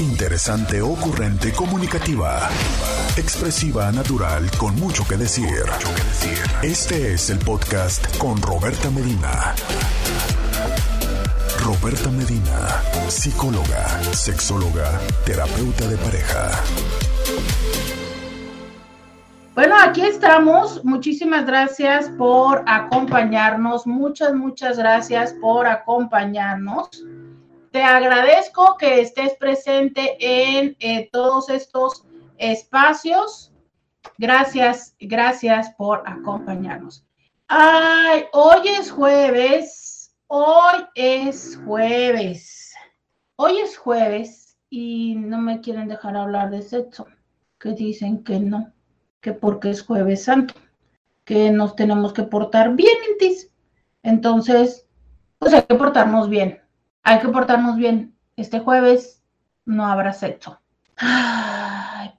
Interesante, ocurrente, comunicativa. Expresiva, natural, con mucho que decir. Este es el podcast con Roberta Medina. Roberta Medina, psicóloga, sexóloga, terapeuta de pareja. Bueno, aquí estamos. Muchísimas gracias por acompañarnos. Muchas, muchas gracias por acompañarnos. Te agradezco que estés presente en eh, todos estos espacios. Gracias, gracias por acompañarnos. Ay, hoy es jueves. Hoy es jueves. Hoy es jueves y no me quieren dejar hablar de sexo. Que dicen que no, que porque es jueves santo, que nos tenemos que portar bien. Entonces, pues hay que portarnos bien hay que portarnos bien. Este jueves no habrá sexo.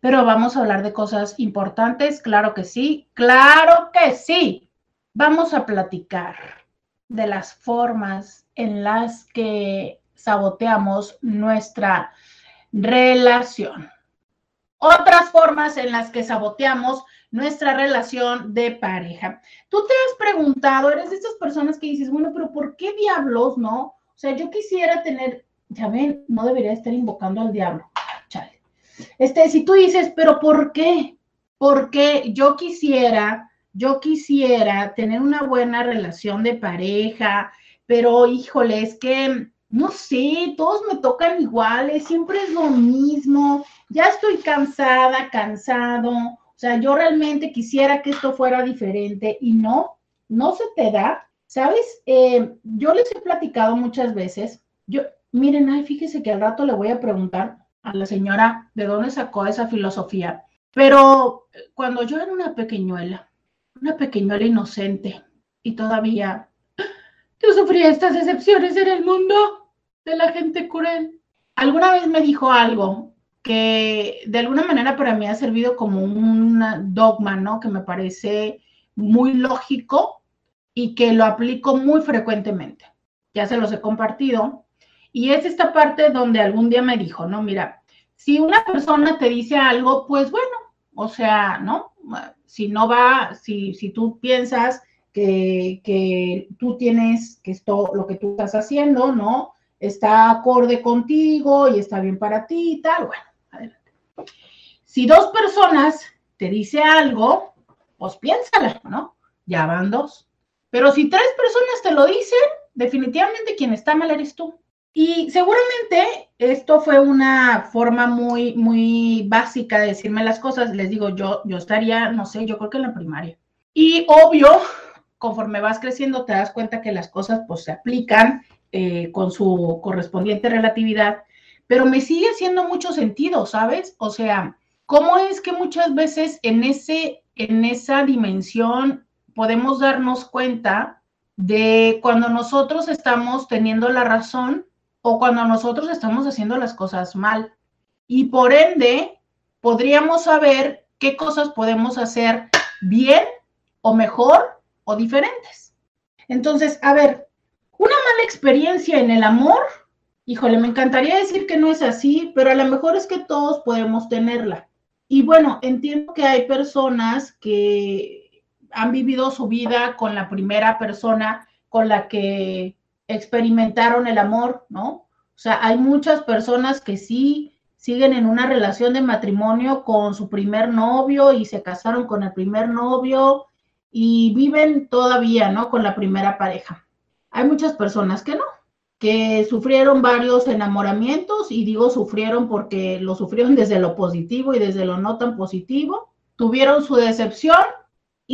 pero vamos a hablar de cosas importantes, claro que sí, claro que sí. Vamos a platicar de las formas en las que saboteamos nuestra relación. Otras formas en las que saboteamos nuestra relación de pareja. Tú te has preguntado, eres de estas personas que dices, bueno, pero ¿por qué diablos no? O sea, yo quisiera tener, ya ven, no debería estar invocando al diablo. Chale. Este, si tú dices, pero ¿por qué? Porque yo quisiera, yo quisiera tener una buena relación de pareja, pero híjole, es que no sé, todos me tocan iguales, siempre es lo mismo, ya estoy cansada, cansado, o sea, yo realmente quisiera que esto fuera diferente y no, no se te da. ¿Sabes? Eh, yo les he platicado muchas veces, yo, miren, ay, fíjese que al rato le voy a preguntar a la señora de dónde sacó esa filosofía, pero cuando yo era una pequeñuela, una pequeñuela inocente y todavía yo sufría estas decepciones en el mundo de la gente cruel. Alguna vez me dijo algo que de alguna manera para mí ha servido como un dogma, ¿no? Que me parece muy lógico y que lo aplico muy frecuentemente. Ya se los he compartido. Y es esta parte donde algún día me dijo, no, mira, si una persona te dice algo, pues bueno, o sea, ¿no? Si no va, si, si tú piensas que, que tú tienes, que esto, lo que tú estás haciendo, ¿no? Está acorde contigo y está bien para ti y tal, bueno, adelante. Si dos personas te dice algo, pues piénsala, ¿no? Ya van dos. Pero si tres personas te lo dicen, definitivamente quien está mal eres tú. Y seguramente esto fue una forma muy, muy básica de decirme las cosas. Les digo, yo, yo estaría, no sé, yo creo que en la primaria. Y obvio, conforme vas creciendo, te das cuenta que las cosas pues se aplican eh, con su correspondiente relatividad, pero me sigue haciendo mucho sentido, ¿sabes? O sea, ¿cómo es que muchas veces en, ese, en esa dimensión podemos darnos cuenta de cuando nosotros estamos teniendo la razón o cuando nosotros estamos haciendo las cosas mal. Y por ende, podríamos saber qué cosas podemos hacer bien o mejor o diferentes. Entonces, a ver, una mala experiencia en el amor, híjole, me encantaría decir que no es así, pero a lo mejor es que todos podemos tenerla. Y bueno, entiendo que hay personas que han vivido su vida con la primera persona con la que experimentaron el amor, ¿no? O sea, hay muchas personas que sí siguen en una relación de matrimonio con su primer novio y se casaron con el primer novio y viven todavía, ¿no? Con la primera pareja. Hay muchas personas que no, que sufrieron varios enamoramientos y digo sufrieron porque lo sufrieron desde lo positivo y desde lo no tan positivo, tuvieron su decepción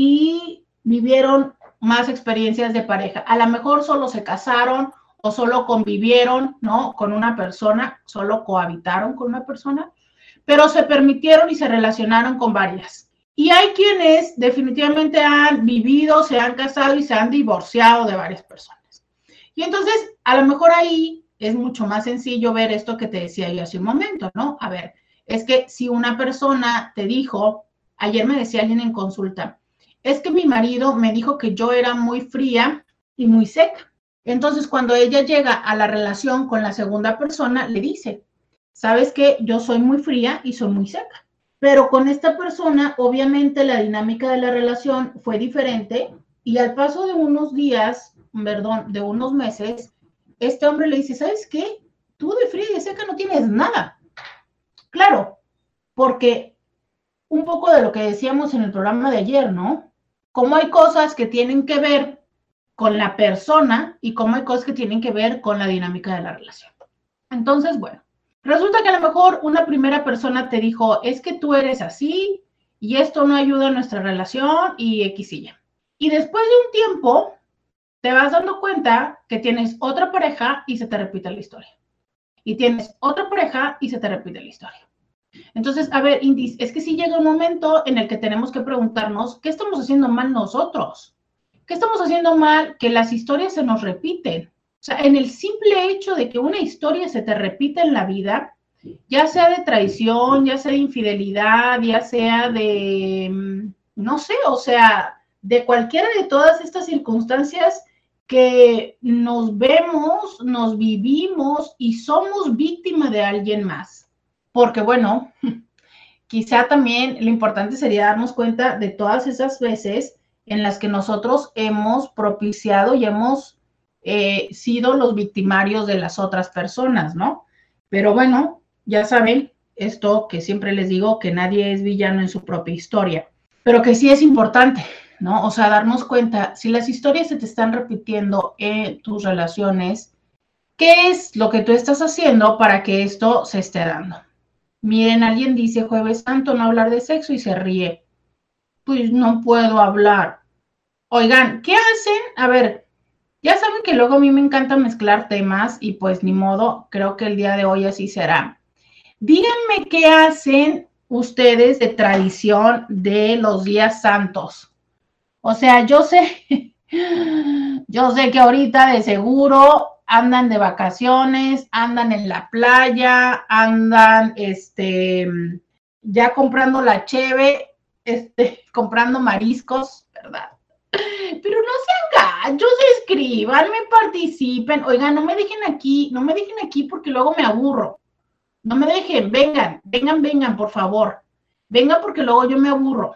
y vivieron más experiencias de pareja. A lo mejor solo se casaron o solo convivieron, ¿no? Con una persona, solo cohabitaron con una persona, pero se permitieron y se relacionaron con varias. Y hay quienes definitivamente han vivido, se han casado y se han divorciado de varias personas. Y entonces, a lo mejor ahí es mucho más sencillo ver esto que te decía yo hace un momento, ¿no? A ver, es que si una persona te dijo, ayer me decía alguien en consulta, es que mi marido me dijo que yo era muy fría y muy seca. Entonces, cuando ella llega a la relación con la segunda persona, le dice, sabes que yo soy muy fría y soy muy seca. Pero con esta persona, obviamente la dinámica de la relación fue diferente y al paso de unos días, perdón, de unos meses, este hombre le dice, ¿sabes qué? Tú de fría y de seca no tienes nada. Claro, porque un poco de lo que decíamos en el programa de ayer, ¿no? Cómo hay cosas que tienen que ver con la persona y cómo hay cosas que tienen que ver con la dinámica de la relación. Entonces, bueno, resulta que a lo mejor una primera persona te dijo, es que tú eres así y esto no ayuda a nuestra relación y X y Y. Y después de un tiempo, te vas dando cuenta que tienes otra pareja y se te repite la historia. Y tienes otra pareja y se te repite la historia. Entonces, a ver, Indis, es que sí llega un momento en el que tenemos que preguntarnos, ¿qué estamos haciendo mal nosotros? ¿Qué estamos haciendo mal que las historias se nos repiten? O sea, en el simple hecho de que una historia se te repita en la vida, ya sea de traición, ya sea de infidelidad, ya sea de, mm, no sé, o sea, de cualquiera de todas estas circunstancias que nos vemos, nos vivimos y somos víctima de alguien más. Porque bueno, quizá también lo importante sería darnos cuenta de todas esas veces en las que nosotros hemos propiciado y hemos eh, sido los victimarios de las otras personas, ¿no? Pero bueno, ya saben, esto que siempre les digo, que nadie es villano en su propia historia, pero que sí es importante, ¿no? O sea, darnos cuenta, si las historias se te están repitiendo en tus relaciones, ¿qué es lo que tú estás haciendo para que esto se esté dando? Miren, alguien dice jueves santo no hablar de sexo y se ríe. Pues no puedo hablar. Oigan, ¿qué hacen? A ver, ya saben que luego a mí me encanta mezclar temas y pues ni modo, creo que el día de hoy así será. Díganme qué hacen ustedes de tradición de los días santos. O sea, yo sé, yo sé que ahorita de seguro andan de vacaciones, andan en la playa, andan este ya comprando la cheve, este, comprando mariscos, ¿verdad? Pero no sean gachos, escriban, me participen. Oigan, no me dejen aquí, no me dejen aquí porque luego me aburro. No me dejen, vengan, vengan, vengan, por favor. Vengan porque luego yo me aburro.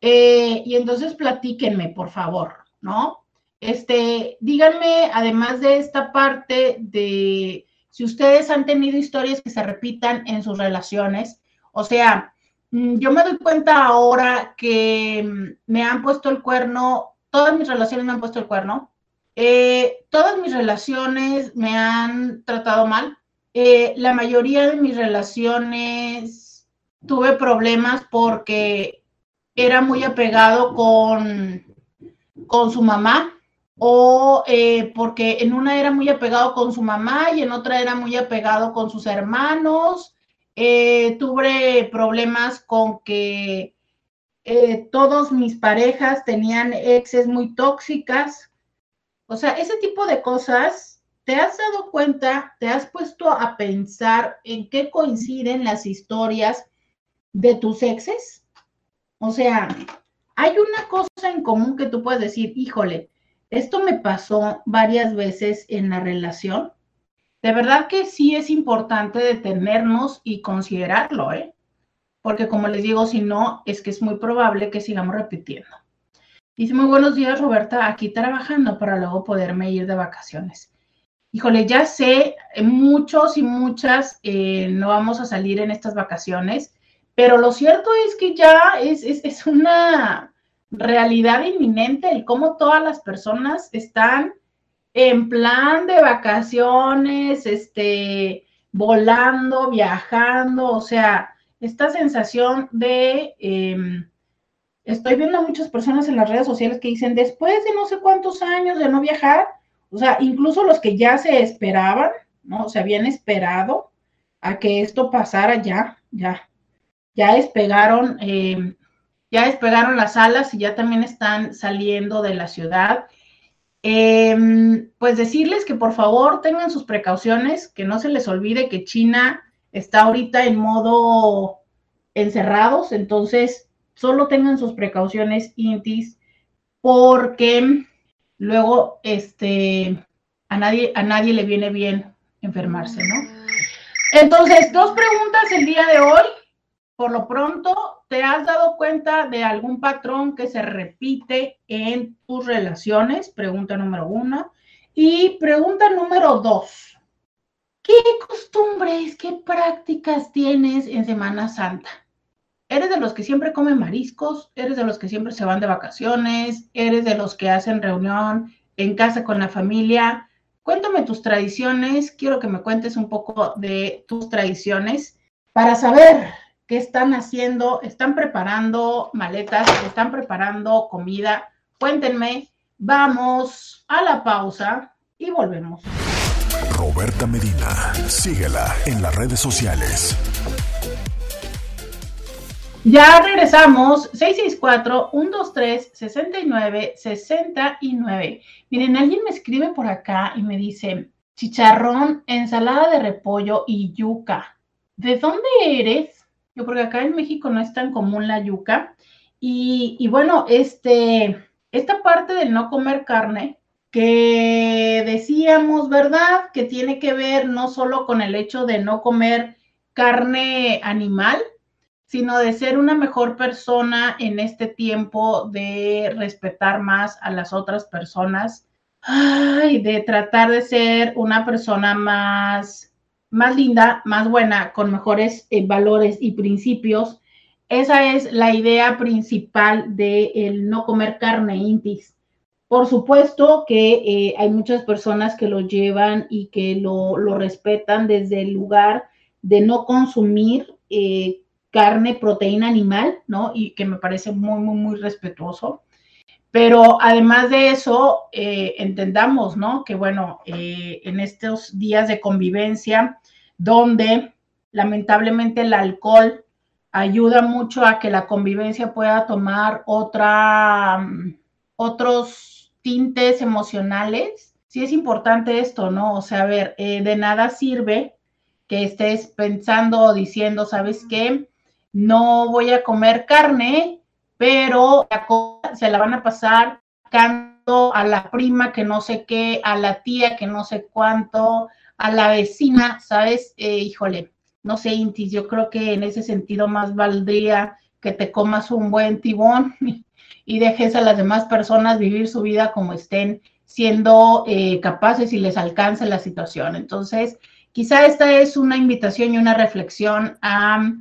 Eh, y entonces platíquenme, por favor, ¿no? Este, díganme, además de esta parte de si ustedes han tenido historias que se repitan en sus relaciones, o sea, mm, yo me doy cuenta ahora que mm, me han puesto el cuerno, todas mis relaciones me han puesto el cuerno, eh, todas mis relaciones me han tratado mal, eh, la mayoría de mis relaciones tuve problemas porque era muy apegado con, con su mamá o eh, porque en una era muy apegado con su mamá y en otra era muy apegado con sus hermanos. Eh, tuve problemas con que eh, todos mis parejas tenían exes muy tóxicas. O sea, ese tipo de cosas, ¿te has dado cuenta? ¿Te has puesto a pensar en qué coinciden las historias de tus exes? O sea, hay una cosa en común que tú puedes decir, híjole, esto me pasó varias veces en la relación. De verdad que sí es importante detenernos y considerarlo, ¿eh? Porque como les digo, si no, es que es muy probable que sigamos repitiendo. Dice, muy buenos días, Roberta, aquí trabajando para luego poderme ir de vacaciones. Híjole, ya sé, eh, muchos y muchas eh, no vamos a salir en estas vacaciones, pero lo cierto es que ya es, es, es una realidad inminente el cómo todas las personas están en plan de vacaciones, este, volando, viajando, o sea, esta sensación de, em, estoy viendo a muchas personas en las redes sociales que dicen, después de no sé cuántos años de no viajar, o sea, incluso los que ya se esperaban, ¿no? Se habían esperado a que esto pasara ya, ya, ya despegaron eh, ya despegaron las alas y ya también están saliendo de la ciudad. Em, pues decirles que por favor tengan sus precauciones, que no se les olvide que China está ahorita en modo encerrados, entonces solo tengan sus precauciones intis porque luego este a nadie a nadie le viene bien enfermarse, ¿no? Entonces, dos preguntas el día de hoy. Por lo pronto, ¿te has dado cuenta de algún patrón que se repite en tus relaciones? Pregunta número uno. Y pregunta número dos. ¿Qué costumbres, qué prácticas tienes en Semana Santa? ¿Eres de los que siempre comen mariscos? ¿Eres de los que siempre se van de vacaciones? ¿Eres de los que hacen reunión en casa con la familia? Cuéntame tus tradiciones. Quiero que me cuentes un poco de tus tradiciones para saber qué están haciendo. ¿Están preparando maletas? ¿Están preparando comida? Cuéntenme. Vamos a la pausa y volvemos. Roberta Medina, síguela en las redes sociales. Ya regresamos, 664-123-6969. Miren, alguien me escribe por acá y me dice, chicharrón, ensalada de repollo y yuca. ¿De dónde eres? Yo, porque acá en México no es tan común la yuca. Y, bueno, este, esta parte del no comer carne, que decíamos, ¿verdad? Que tiene que ver no solo con el hecho de no comer carne animal, sino de ser una mejor persona en este tiempo, de respetar más a las otras personas, de tratar de ser una persona más, más linda, más buena, con mejores eh, valores y principios. Esa es la idea principal de el no comer carne intis. Por supuesto que eh, hay muchas personas que lo llevan y que lo, lo respetan desde el lugar de no consumir eh, carne, proteína animal, ¿no? Y que me parece muy, muy, muy respetuoso. Pero además de eso, eh, entendamos, ¿no? Que bueno, eh, en estos días de convivencia, donde lamentablemente el alcohol ayuda mucho a que la convivencia pueda tomar otra, mm, otros tintes emocionales, sí es importante esto, ¿no? O sea, a ver, eh, de nada sirve que estés pensando o diciendo, ¿sabes qué? no voy a comer carne, pero se la van a pasar canto a la prima que no sé qué, a la tía que no sé cuánto, a la vecina, ¿sabes? Eh, híjole, no sé, Intis, yo creo que en ese sentido más valdría que te comas un buen tibón y dejes a las demás personas vivir su vida como estén siendo eh, capaces y les alcance la situación. Entonces, quizá esta es una invitación y una reflexión a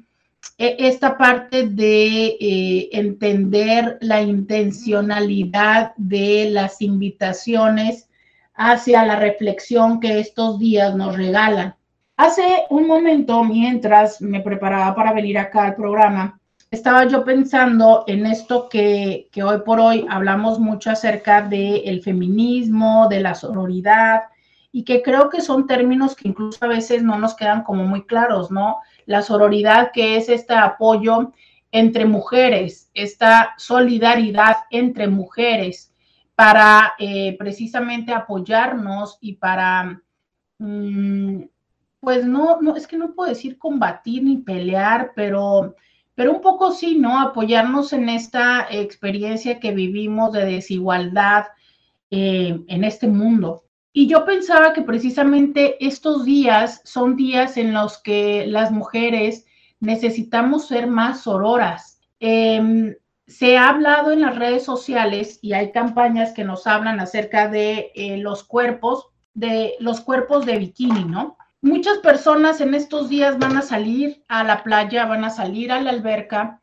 esta parte de eh, entender la intencionalidad de las invitaciones hacia la reflexión que estos días nos regalan. Hace un momento, mientras me preparaba para venir acá al programa, estaba yo pensando en esto que, que hoy por hoy hablamos mucho acerca del feminismo, de la sororidad, y que creo que son términos que incluso a veces no nos quedan como muy claros, ¿no? La sororidad, que es este apoyo entre mujeres, esta solidaridad entre mujeres para eh, precisamente apoyarnos y para, mm, pues no, no, es que no puedo decir combatir ni pelear, pero, pero un poco sí, ¿no? Apoyarnos en esta experiencia que vivimos de desigualdad eh, en este mundo. Y yo pensaba que precisamente estos días son días en los que las mujeres necesitamos ser más sororas. Em, se ha hablado en las redes sociales y hay campañas que nos hablan acerca de eh, los cuerpos, de los cuerpos de bikini, ¿no? Muchas personas en estos días van a salir a la playa, van a salir a la alberca,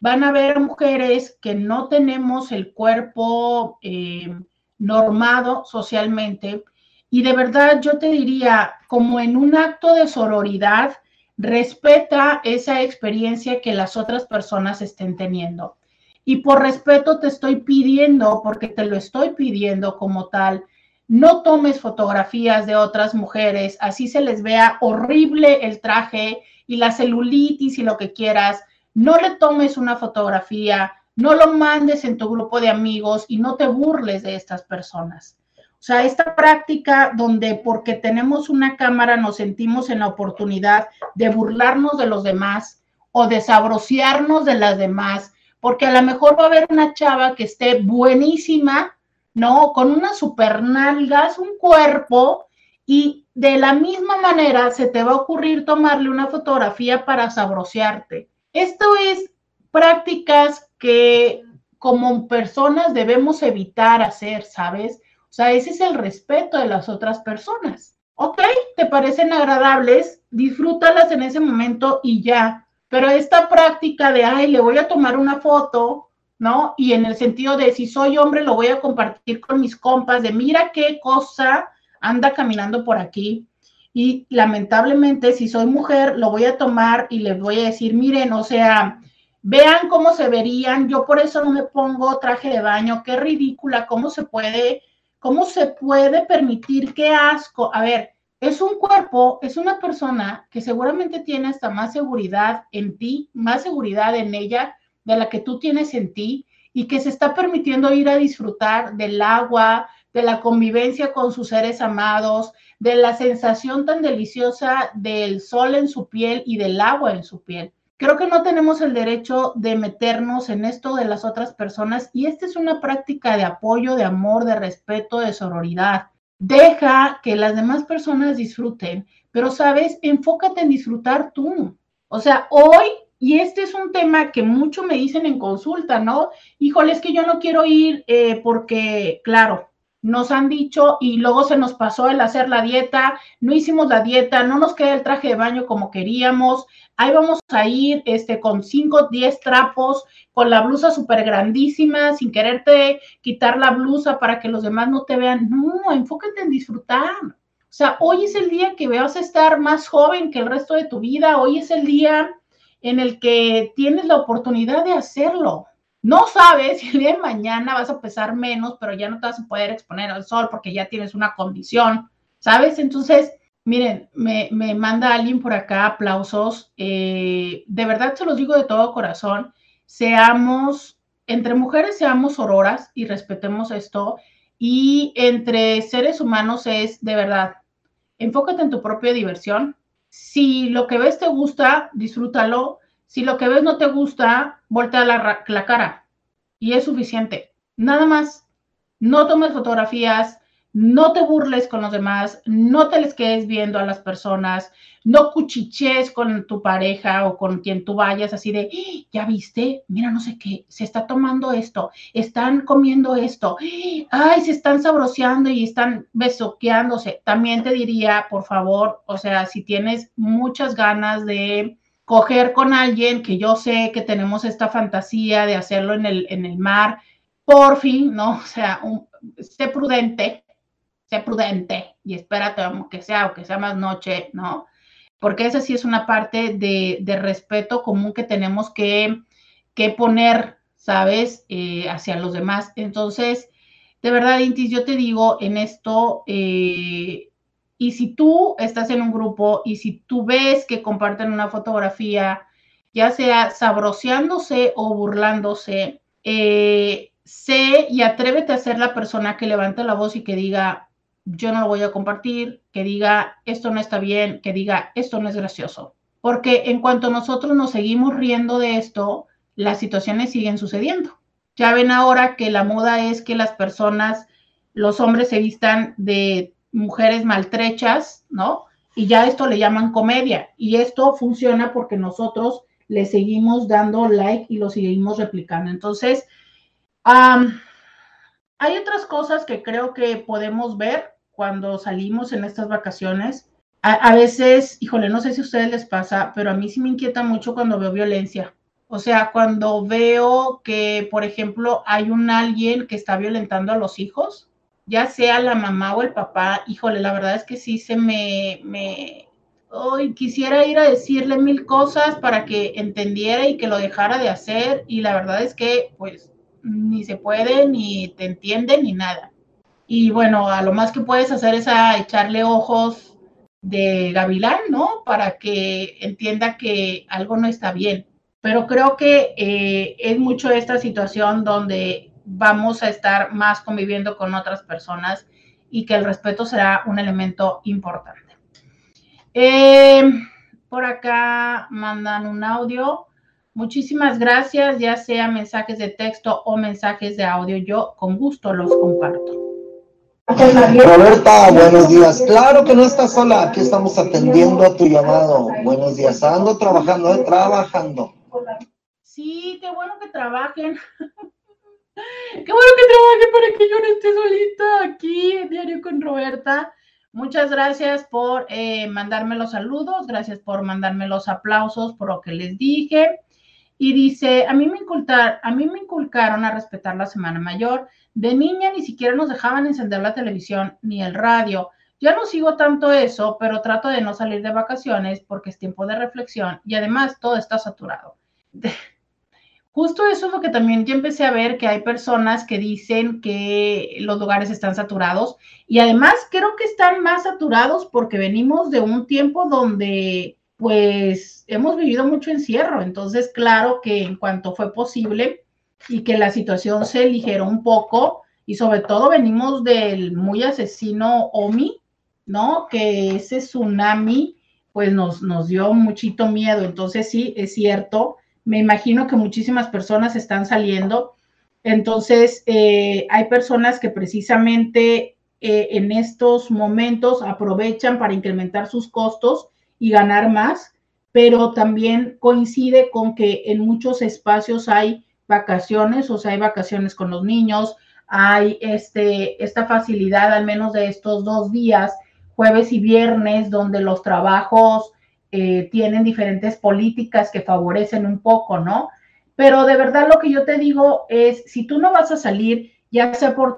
van a ver mujeres que no tenemos el cuerpo em, normado socialmente, y de verdad yo te diría, como en un acto de sororidad, respeta esa experiencia que las otras personas estén teniendo. Y por respeto te estoy pidiendo, porque te lo estoy pidiendo como tal, no tomes fotografías de otras mujeres, así se les vea horrible el traje y la celulitis y lo que quieras. No le tomes una fotografía, no lo mandes en tu grupo de amigos y no te burles de estas personas. O sea, esta práctica donde porque tenemos una cámara nos sentimos en la oportunidad de burlarnos de los demás o de sabrociarnos de las demás, porque a lo mejor va a haber una chava que esté buenísima, ¿no? Con unas super nalgas, un cuerpo, y de la misma manera se te va a ocurrir tomarle una fotografía para sabrosearte. Esto es prácticas que como personas debemos evitar hacer, ¿sabes? O sea, ese es el respeto de las otras personas. Ok, te parecen agradables, disfrútalas en ese momento y ya. Pero esta práctica de, ay, le voy a tomar una foto, ¿no? Y en el sentido de, si soy hombre, lo voy a compartir con mis compas, de mira qué cosa anda caminando por aquí. Y lamentablemente, si soy mujer, lo voy a tomar y les voy a decir, miren, o sea, vean cómo se verían. Yo por eso no me pongo traje de baño, qué ridícula, cómo se puede, cómo se puede permitir, qué asco. A ver, es un cuerpo, es una persona que seguramente tiene hasta más seguridad en ti, más seguridad en ella de la que tú tienes en ti y que se está permitiendo ir a disfrutar del agua, de la convivencia con sus seres amados, de la sensación tan deliciosa del sol en su piel y del agua en su piel. Creo que no tenemos el derecho de meternos en esto de las otras personas y esta es una práctica de apoyo, de amor, de respeto, de sororidad. Deja que las demás personas disfruten, pero sabes, enfócate en disfrutar tú. O sea, hoy, y este es un tema que mucho me dicen en consulta, ¿no? Híjole, es que yo no quiero ir eh, porque, claro, nos han dicho y luego se nos pasó el hacer la dieta, no hicimos la dieta, no nos queda el traje de baño como queríamos, ahí vamos a ir este, con 5, 10 trapos, con la blusa súper grandísima, sin quererte quitar la blusa para que los demás no te vean. No, enfócate en disfrutar. O sea, hoy es el día que vas a estar más joven que el resto de tu vida, hoy es el día en el que tienes la oportunidad de hacerlo. No sabes si el día de mañana vas a pesar menos, pero ya no te vas a poder exponer al sol porque ya tienes una condición, ¿sabes? Entonces, miren, me, manda alguien por acá aplausos. Eh, de verdad se los digo de todo corazón. Seamos, entre mujeres seamos auroras y respetemos esto. Y entre seres humanos es, de verdad, enfócate en tu propia diversión. Si lo que ves te gusta, disfrútalo. Si lo que ves no te gusta, voltea la, la cara y es suficiente. Nada más. No tomes fotografías, no te burles con los demás, no te les quedes viendo a las personas, no cuchiches con tu pareja o con quien tú vayas así de, ¡Ah! ya viste, mira, no sé qué, se está tomando esto, están comiendo esto, ay, se están sabroseando y están besoqueándose. También te diría, por favor, o sea, si tienes muchas ganas de coger con alguien, que yo sé que tenemos esta fantasía de hacerlo en el, en el mar, por fin, ¿no? O sea, sé prudente, sé prudente y espérate que sea, o que sea más noche, ¿no? Porque esa sí es una parte de, de respeto común que tenemos que, que poner, ¿sabes? Eh, hacia los demás. Entonces, de verdad, Intis, yo te digo en esto, eh, y si tú estás en un grupo y si tú ves que comparten una fotografía, ya sea sabroseándose o burlándose, eh, sé y atrévete a ser la persona que levante la voz y que diga, yo no lo voy a compartir, que diga, esto no está bien, que diga, esto no es gracioso. Porque en cuanto nosotros nos seguimos riendo de esto, las situaciones siguen sucediendo. Ya ven ahora que la moda es que las personas, los hombres se vistan de mujeres maltrechas, ¿no? Y ya esto le llaman comedia. Y esto funciona porque nosotros le seguimos dando like y lo seguimos replicando. Entonces, hay otras cosas que creo que podemos ver cuando salimos en estas vacaciones. A, a, veces, híjole, no sé si a ustedes les pasa, pero a mí sí me inquieta mucho cuando veo violencia. O sea, cuando veo que, por ejemplo, hay un alguien que está violentando a los hijos ya sea la mamá o el papá, híjole, la verdad es que sí se me, me, hoy quisiera ir a decirle mil cosas para que entendiera y que lo dejara de hacer y la verdad es que pues ni se puede, ni te entiende, ni nada. Y bueno, a lo más que puedes hacer es a echarle ojos de gavilán, ¿no? Para que entienda que algo no está bien. Pero creo que eh, es mucho esta situación donde vamos a estar más conviviendo con otras personas y que el respeto será un elemento importante. Eh, por acá mandan un audio. Muchísimas gracias, ya sea mensajes de texto o mensajes de audio. Yo con gusto los comparto. Roberta, buenos días. Claro que no estás sola, aquí estamos atendiendo a tu llamado. Buenos días, ando trabajando, eh, trabajando. Sí, qué bueno que trabajen. Qué bueno que trabajen para que yo no esté solita aquí en Diario con Roberta. Muchas gracias por eh, mandarme los saludos, gracias por mandarme los aplausos por lo que les dije. Y dice, a mí me a mí me inculcaron a respetar la Semana Mayor de niña ni siquiera nos dejaban encender la televisión ni el radio. Ya no sigo tanto eso, pero trato de no salir de vacaciones porque es tiempo de reflexión y además todo está saturado. Justo eso es lo que también yo empecé a ver, que hay personas que dicen que los lugares están saturados y además creo que están más saturados porque venimos de un tiempo donde pues hemos vivido mucho encierro. Entonces, claro que en cuanto fue posible, y que la situación se aligeró un poco y sobre todo venimos del muy asesino Omi, ¿no? Que ese tsunami pues nos, nos dio muchito miedo. Entonces sí, es cierto, me imagino que muchísimas personas están saliendo. Entonces eh, hay personas que precisamente eh, en estos momentos aprovechan para incrementar sus costos y ganar más, pero también coincide con que en muchos espacios hay vacaciones, o sea, hay vacaciones con los niños, hay este, esta facilidad al menos de estos dos días, jueves y viernes, donde los trabajos eh, tienen diferentes políticas que favorecen un poco, ¿no? Pero de verdad lo que yo te digo es, si tú no vas a salir, ya sea por,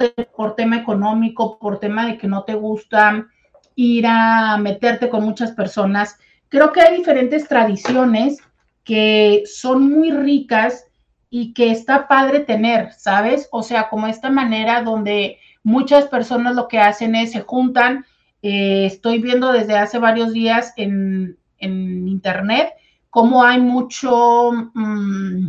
tema económico, por tema de que no te gusta ir a meterte con muchas personas, creo que hay diferentes tradiciones que son muy ricas y que está padre tener, ¿sabes? O sea, como esta manera donde muchas personas lo que hacen es se juntan. Eh, estoy viendo desde hace varios días en, internet cómo hay mucho, mm,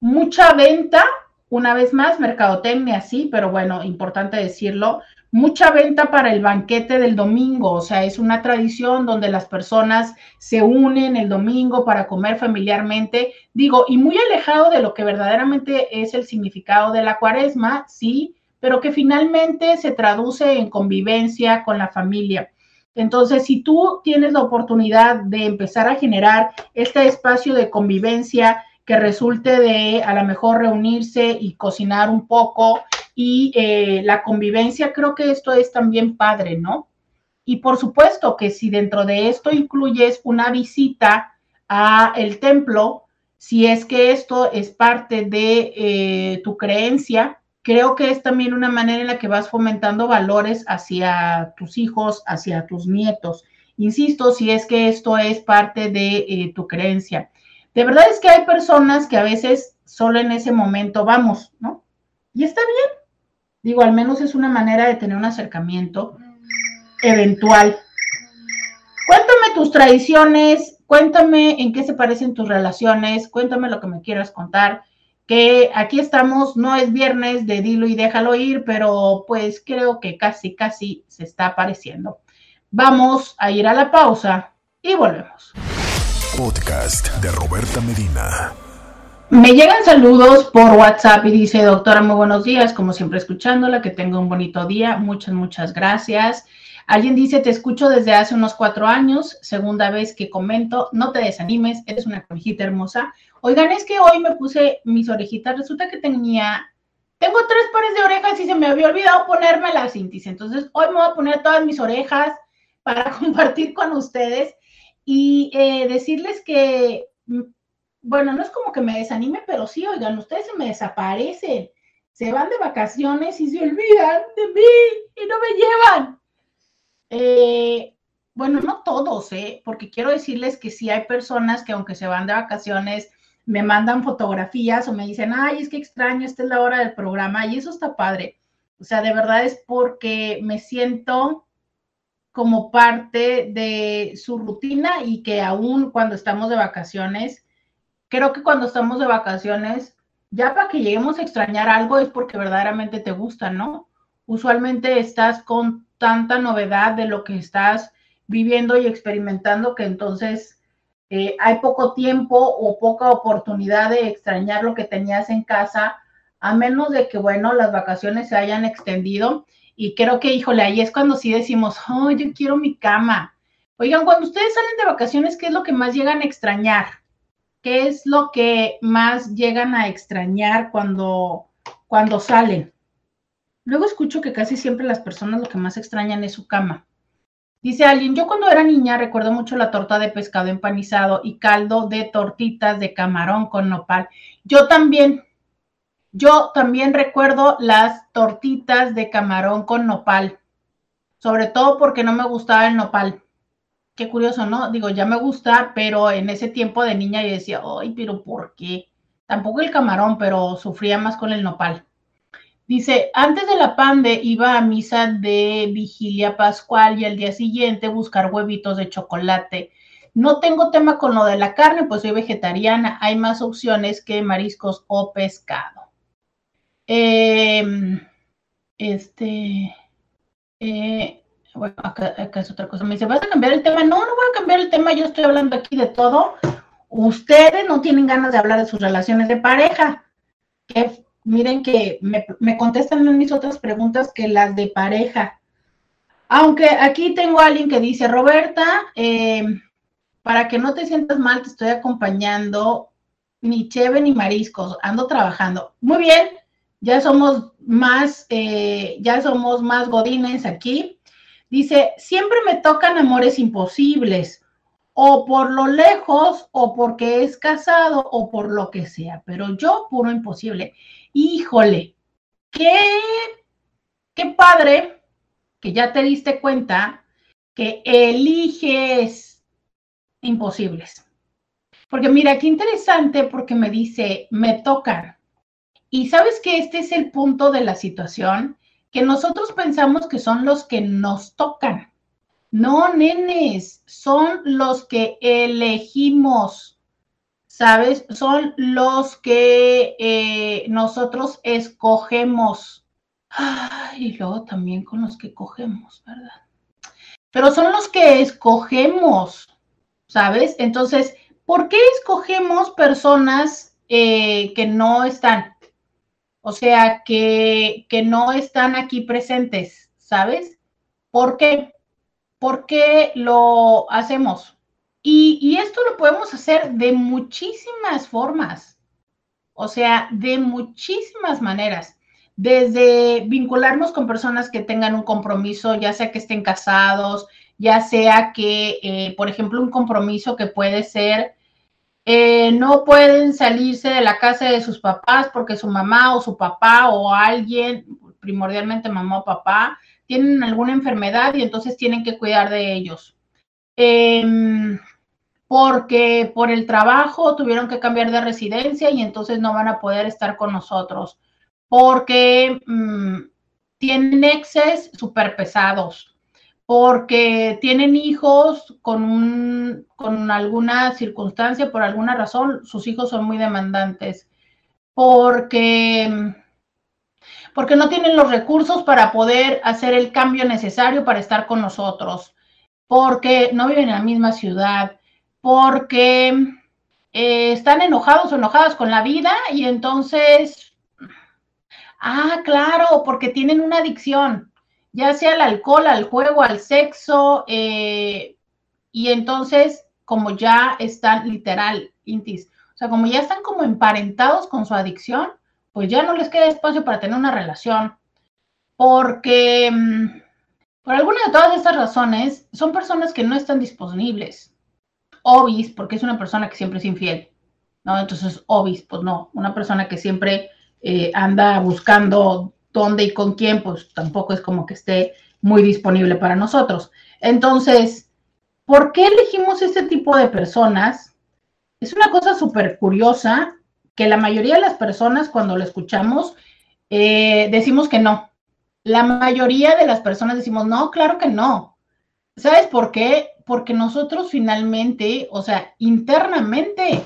mucha venta, una vez más, mercadotecnia, sí, pero bueno, importante decirlo, mucha venta para el banquete del domingo, o sea, es una tradición donde las personas se unen el domingo para comer familiarmente, digo, y muy alejado de lo que verdaderamente es el significado de la cuaresma, sí, pero que finalmente se traduce en convivencia con la familia. Entonces, si tú tienes la oportunidad de empezar a generar este espacio de convivencia que resulte de a lo mejor reunirse y cocinar un poco y eh, la convivencia, creo que esto es también padre, ¿no? Y por supuesto que si dentro de esto incluyes una visita a el templo, si es que esto es parte de eh, tu creencia, creo que es también una manera en la que vas fomentando valores hacia tus hijos, hacia tus nietos. Insisto, si es que esto es parte de eh, tu creencia. De verdad es que hay personas que a veces solo en ese momento vamos, ¿no? Y está bien, Digo, al menos es una manera de tener un acercamiento eventual. Cuéntame tus tradiciones, cuéntame en qué se parecen tus relaciones, cuéntame lo que me quieras contar. Que aquí estamos, no es viernes de dilo y déjalo ir, pero pues creo que casi, casi se está apareciendo. Vamos a ir a la pausa y volvemos. Podcast de Roberta Medina. Me llegan saludos por WhatsApp y dice, doctora, muy buenos días, como siempre escuchándola, que tenga un bonito día, muchas, muchas gracias. Alguien dice, te escucho desde hace unos cuatro años, segunda vez que comento, no te desanimes, eres una conejita hermosa. Oigan, es que hoy me puse mis orejitas, resulta que tenía, tengo tres pares de orejas y se me había olvidado ponerme la cintis, entonces hoy me voy a poner todas mis orejas para compartir con ustedes y eh, decirles que bueno, no es como que me desanime, pero sí, oigan, ustedes se me desaparecen, se van de vacaciones y se olvidan de mí y no me llevan. Eh, bueno, no todos, ¿eh? Porque quiero decirles que sí hay personas que aunque se van de vacaciones, me mandan fotografías o me dicen, ay, es que extraño, esta es la hora del programa y eso está padre. O sea, de verdad es porque me siento como parte de su rutina y que aún cuando estamos de vacaciones, creo que cuando estamos de vacaciones, ya para que lleguemos a extrañar algo es porque verdaderamente te gusta, ¿no? Usualmente estás con tanta novedad de lo que estás viviendo y experimentando que entonces eh, hay poco tiempo o poca oportunidad de extrañar lo que tenías en casa a menos de que, bueno, las vacaciones se hayan extendido. Y creo que, híjole, ahí es cuando sí decimos, oh, yo quiero mi cama. Oigan, cuando ustedes salen de vacaciones, ¿qué es lo que más llegan a extrañar? ¿Qué es lo que más llegan a extrañar cuando, cuando salen? Luego escucho que casi siempre las personas lo que más extrañan es su cama. Dice alguien, yo cuando era niña recuerdo mucho la torta de pescado empanizado y caldo de tortitas de camarón con nopal. Yo también, yo también recuerdo las tortitas de camarón con nopal, sobre todo porque no me gustaba el nopal. Qué curioso, ¿no? Digo, ya me gusta, pero en ese tiempo de niña yo decía, ay, pero ¿por qué? Tampoco el camarón, pero sufría más con el nopal. Dice, antes de la pande iba a misa de vigilia pascual y al día siguiente buscar huevitos de chocolate. No tengo tema con lo de la carne, pues soy vegetariana. Hay más opciones que mariscos o pescado. Em, este, eh, bueno, acá, acá, es otra cosa. Me dice, ¿vas a cambiar el tema? No, no voy a cambiar el tema. Yo estoy hablando aquí de todo. Ustedes no tienen ganas de hablar de sus relaciones de pareja. ¿Qué miren que me, contestan mis otras preguntas que las de pareja. Aunque aquí tengo a alguien que dice, Roberta, eh, para que no te sientas mal, te estoy acompañando, ni cheve ni mariscos, ando trabajando. Muy bien, ya somos más, eh, ya somos más godines aquí. Dice, siempre me tocan amores imposibles, o por lo lejos, o porque es casado, o por lo que sea, pero yo puro imposible híjole, qué, qué padre que ya te diste cuenta que eliges imposibles. Porque mira, qué interesante porque me dice, me tocan. Y sabes que este es el punto de la situación, que nosotros pensamos que son los que nos tocan. No, nenes, son los que elegimos. ¿Sabes? Son los que eh, nosotros escogemos. y luego también con los que cogemos, ¿verdad? Pero son los que escogemos, ¿sabes? Entonces, ¿por qué escogemos personas eh, que no están? O sea, que, que no están aquí presentes, ¿sabes? ¿Por qué? ¿Por qué lo hacemos? Y, esto lo podemos hacer de muchísimas formas, o sea, de muchísimas maneras desde vincularnos con personas que tengan un compromiso, ya sea que estén casados, ya sea que, eh, por ejemplo, un compromiso que puede ser, eh, no pueden salirse de la casa de sus papás porque su mamá o su papá o alguien, primordialmente mamá o papá, tienen alguna enfermedad y entonces tienen que cuidar de ellos. Em, porque por el trabajo tuvieron que cambiar de residencia y entonces no van a poder estar con nosotros, porque mm, tienen exes súper pesados, porque tienen hijos con, con alguna circunstancia, por alguna razón, sus hijos son muy demandantes, porque porque no tienen los recursos para poder hacer el cambio necesario para estar con nosotros, porque no viven en la misma ciudad, porque eh, están enojados o enojadas con la vida y entonces, ah, claro, porque tienen una adicción, ya sea al alcohol, al juego, al sexo, eh, y entonces, como ya están literal, intis, o sea, como ya están como emparentados con su adicción, pues ya no les queda espacio para tener una relación, porque mm, por alguna de todas estas razones, son personas que no están disponibles obis, porque es una persona que siempre es infiel, ¿no? Entonces, obis, pues no, una persona que siempre eh, anda buscando dónde y con quién, pues tampoco es como que esté muy disponible para nosotros. Entonces, ¿por qué elegimos este tipo de personas? Es una cosa súper curiosa que la mayoría de las personas cuando lo escuchamos eh, decimos que no. La mayoría de las personas decimos, no, claro que no. ¿Sabes por qué? Porque nosotros finalmente, o sea, internamente,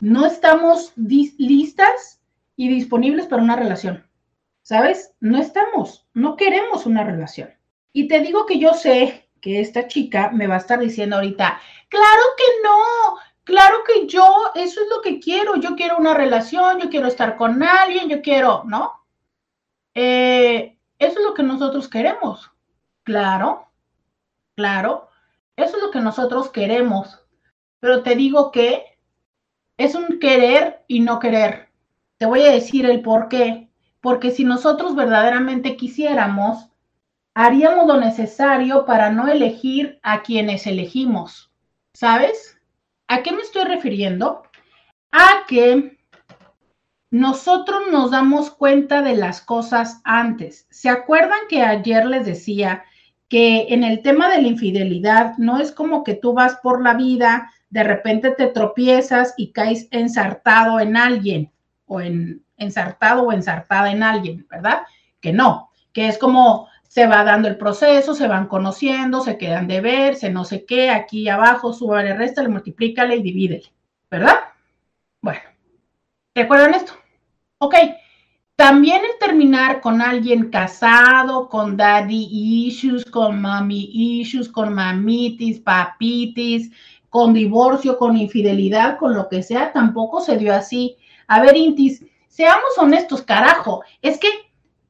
no estamos listas y disponibles para una relación. ¿Sabes? No estamos, no queremos una relación. Y te digo que yo sé que esta chica me va a estar diciendo ahorita, claro que no, claro que yo eso es lo que quiero. Yo quiero una relación, yo quiero estar con alguien, yo quiero, ¿no? Eh, eso es lo que nosotros queremos. Claro, claro. Eso es lo que nosotros queremos. Pero te digo que es un querer y no querer. Te voy a decir el por qué. Porque si nosotros verdaderamente quisiéramos, haríamos lo necesario para no elegir a quienes elegimos. ¿Sabes? ¿A qué me estoy refiriendo? A que nosotros nos damos cuenta de las cosas antes. ¿Se acuerdan que ayer les decía que en el tema de la infidelidad no es como que tú vas por la vida, de repente te tropiezas y caes ensartado en alguien o en ensartado o ensartada en alguien, ¿verdad? Que no, que es como se va dando el proceso, se van conociendo, se quedan de ver, se no sé qué, aquí abajo, sube, resta, le multiplícale y divídele, ¿verdad? Bueno, ¿recuerdan esto? Ok, también el terminar con alguien casado, con daddy issues, con mami issues, con mamitis, papitis, con divorcio, con infidelidad, con lo que sea, tampoco se dio así. A ver, Intis, seamos honestos, carajo, es que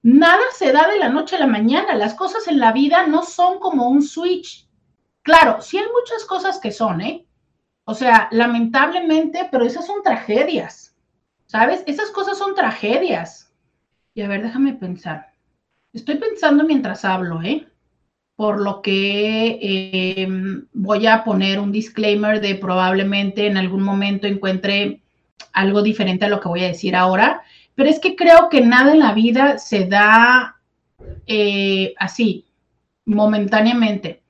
nada se da de la noche a la mañana, las cosas en la vida no son como un switch. Claro, sí hay muchas cosas que son, ¿eh? O sea, lamentablemente, pero esas son tragedias, ¿sabes? Esas cosas son tragedias. Y a ver, déjame pensar. Estoy pensando mientras hablo, ¿eh? Por lo que eh, voy a poner un disclaimer de probablemente en algún momento encuentre algo diferente a lo que voy a decir ahora pero es que creo que nada en la vida se da eh, así, momentáneamente.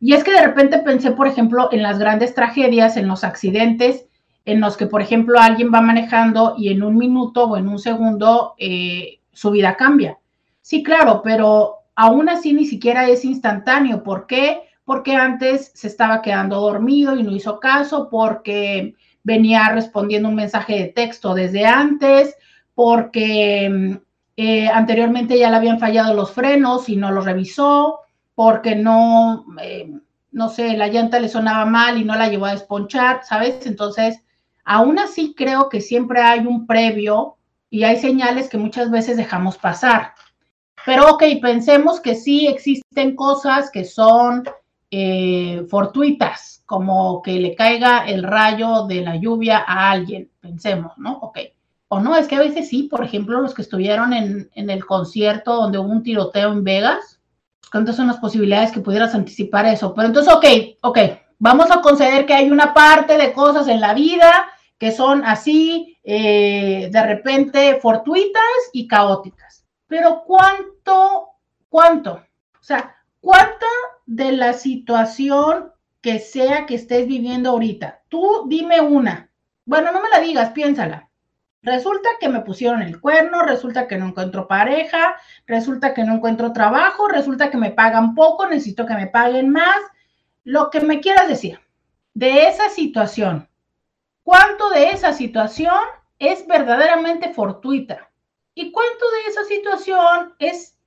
Y es que de repente pensé, por ejemplo, en las grandes tragedias, en los accidentes, en los que, por ejemplo, alguien va manejando y en un minuto o en un segundo eh, su vida cambia. Sí, claro, pero aún así ni siquiera es instantáneo. ¿Por qué? Porque antes se estaba quedando dormido y no hizo caso, porque venía respondiendo un mensaje de texto desde antes, porque mm, eh, anteriormente ya le habían fallado los frenos y no los revisó, porque no, eh, no sé, la llanta le sonaba mal y no la llevó a desponchar, ¿sabes? Entonces, aún así creo que siempre hay un previo y hay señales que muchas veces dejamos pasar. Pero ok, pensemos que sí existen cosas que son eh, fortuitas, como que le caiga el rayo de la lluvia a alguien, pensemos, ¿no? Ok o no, es que a veces sí, por ejemplo, los que estuvieron en, el concierto donde hubo un tiroteo en Vegas, ¿cuántas son las posibilidades que pudieras anticipar eso? Pero entonces, ok, ok, vamos a conceder que hay una parte de cosas en la vida que son así, eh, de repente, fortuitas y caóticas. Pero ¿cuánto, cuánto? O sea, ¿cuánta de la situación que sea que estés viviendo ahorita? Tú dime una. Bueno, no me la digas, piénsala. Resulta que me pusieron el cuerno, resulta que no encuentro pareja, resulta que no encuentro trabajo, resulta que me pagan poco, necesito que me paguen más, lo que me quieras decir. De esa situación, ¿cuánto de esa situación es verdaderamente fortuita? ¿Y cuánto de esa situación es,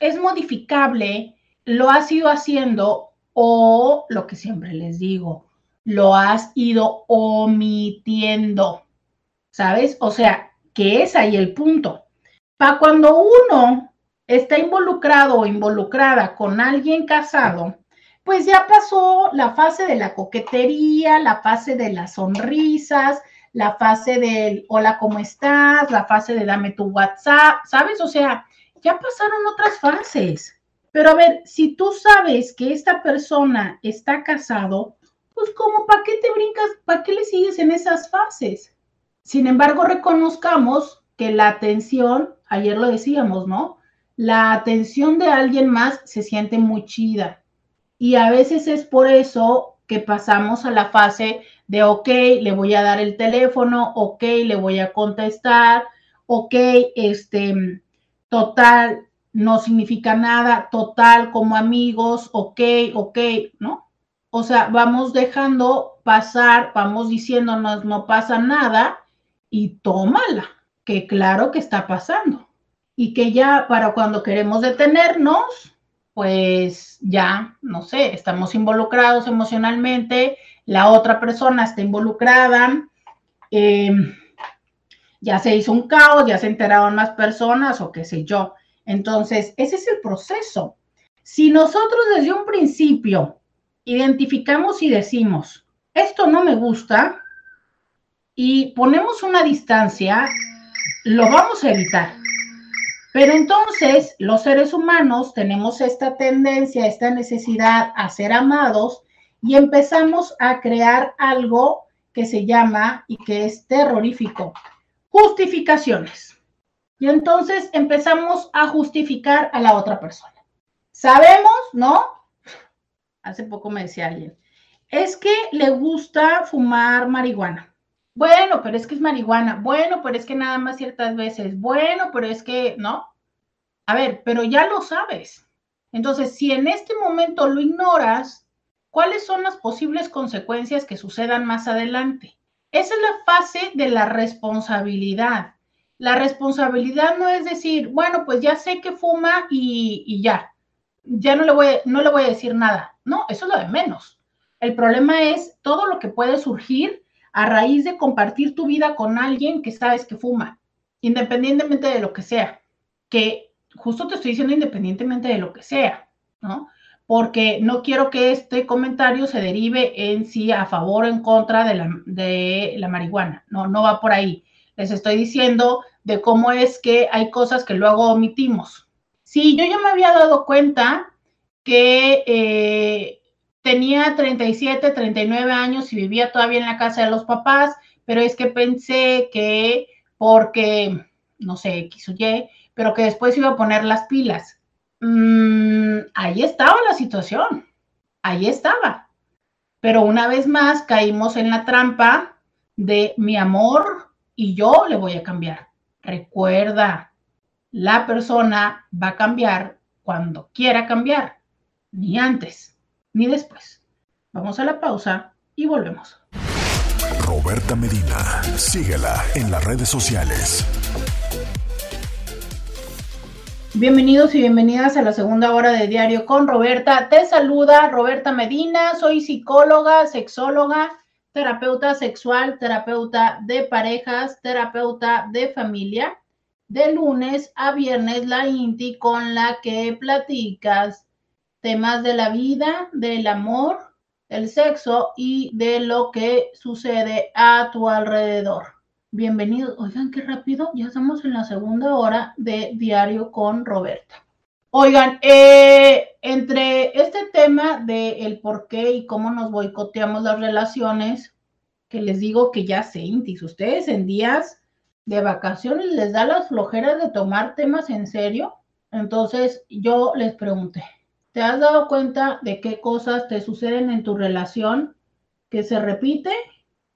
es modificable, lo has ido haciendo o lo que siempre les digo, lo has ido omitiendo? ¿sabes? O sea, que es ahí el punto. Para cuando uno está involucrado o involucrada con alguien casado, pues ya pasó la fase de la coquetería, la fase de las sonrisas, la fase del hola, ¿cómo estás? La fase de dame tu WhatsApp, ¿sabes? O sea, ya pasaron otras fases. Pero a ver, si tú sabes que esta persona está casado, pues como, ¿para qué te brincas? ¿Para qué le sigues en esas fases? Sin embargo, reconozcamos que la atención, ayer lo decíamos, ¿no? La atención de alguien más se siente muy chida. Y a veces es por eso que pasamos a la fase de, ok, le voy a dar el teléfono, ok, le voy a contestar, ok, este, total, no significa nada, total, como amigos, ok, ok, ¿no? O sea, vamos dejando pasar, vamos diciéndonos, no pasa nada, y tómala, que claro que está pasando. Y que ya para cuando queremos detenernos, pues ya, no sé, estamos involucrados emocionalmente, la otra persona está involucrada, em, ya se hizo un caos, ya se enteraron más personas o qué sé yo. Entonces, ese es el proceso. Si nosotros desde un principio identificamos y decimos, esto no me gusta, y ponemos una distancia, lo vamos a evitar. Pero entonces los seres humanos tenemos esta tendencia, esta necesidad a ser amados y empezamos a crear algo que se llama y que es terrorífico, justificaciones. Y entonces empezamos a justificar a la otra persona. Sabemos, ¿no? Hace poco me decía alguien, es que le gusta fumar marihuana. Bueno, pero es que es marihuana. Bueno, pero es que nada más ciertas veces. Bueno, pero es que, ¿no? A ver, pero ya lo sabes. Entonces, si en este momento lo ignoras, ¿cuáles son las posibles consecuencias que sucedan más adelante? Esa es la fase de la responsabilidad. La responsabilidad no es decir, bueno, pues ya sé que fuma y, ya, ya no le, voy, no le voy a decir nada. No, eso es lo de menos. El problema es todo lo que puede surgir a raíz de compartir tu vida con alguien que sabes que fuma, independientemente de lo que sea, que justo te estoy diciendo independientemente de lo que sea, ¿no? Porque no quiero que este comentario se derive en sí a favor o en contra de la, de la marihuana, no, no va por ahí. Les estoy diciendo de cómo es que hay cosas que luego omitimos. Sí, yo ya me había dado cuenta que eh, tenía 37, 39 años y vivía todavía en la casa de los papás, pero es que pensé que porque, no sé, X o Y, pero que después iba a poner las pilas. Mm, ahí estaba la situación, ahí estaba. Pero una vez más caímos en la trampa de mi amor y yo le voy a cambiar. Recuerda, la persona va a cambiar cuando quiera cambiar, ni antes ni después. Vamos a la pausa y volvemos. Roberta Medina, síguela en las redes sociales. Bienvenidos y bienvenidas a la segunda hora de Diario con Roberta. Te saluda Roberta Medina, soy psicóloga, sexóloga, terapeuta sexual, terapeuta de parejas, terapeuta de familia. De lunes a viernes la INTI con la que platicas temas de la vida, del amor, del sexo y de lo que sucede a tu alrededor. Bienvenidos. Oigan, qué rápido, ya estamos en la segunda hora de Diario con Roberta. Oigan, eh, entre este tema de el por qué y cómo nos boicoteamos las relaciones, que les digo que ya sé, Intis, ustedes en días de vacaciones les da las flojeras de tomar temas en serio. Entonces yo les pregunté, ¿Te has dado cuenta de qué cosas te suceden en tu relación que se repite?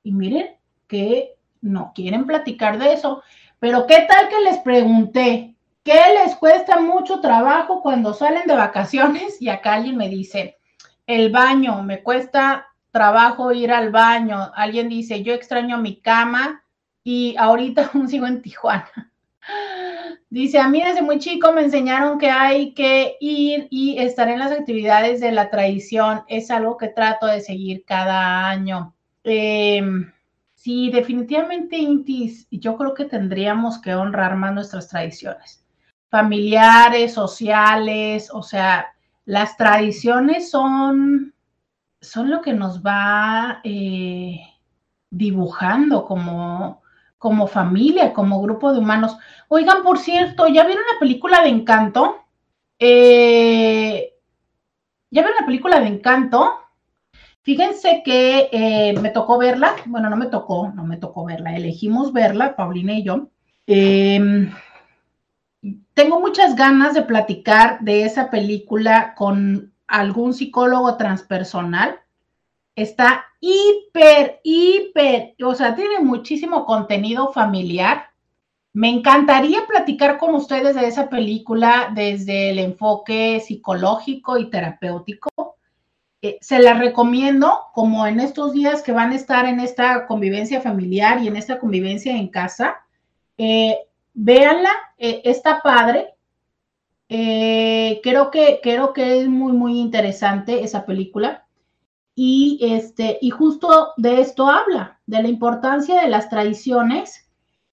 Y miren que no quieren platicar de eso. Pero ¿qué tal que les pregunté? ¿Qué les cuesta mucho trabajo cuando salen de vacaciones? Y acá alguien me dice, el baño, me cuesta trabajo ir al baño. Alguien dice, yo extraño mi cama y ahorita aún sigo en Tijuana. Dice, a mí desde muy chico me enseñaron que hay que ir y estar en las actividades de la tradición. Es algo que trato de seguir cada año. Em, sí, definitivamente, Intis, yo creo que tendríamos que honrar más nuestras tradiciones familiares, sociales, o sea, las tradiciones son, son lo que nos va eh, dibujando como, como familia, como grupo de humanos. Oigan, por cierto, ¿ya vieron la película de Encanto? Eh, ¿Ya vieron la película de Encanto? Fíjense que eh, me tocó verla, bueno, no me tocó, no me tocó verla, elegimos verla, Paulina y yo. Em, tengo muchas ganas de platicar de esa película con algún psicólogo transpersonal está hiper, hiper, o sea, tiene muchísimo contenido familiar. Me encantaría platicar con ustedes de esa película desde el enfoque psicológico y terapéutico. Eh, se la recomiendo como en estos días que van a estar en esta convivencia familiar y en esta convivencia en casa. Eh, véanla, eh, está padre. creo, que, creo que es muy, muy interesante esa película. Y, este, y justo de esto habla, de la importancia de las tradiciones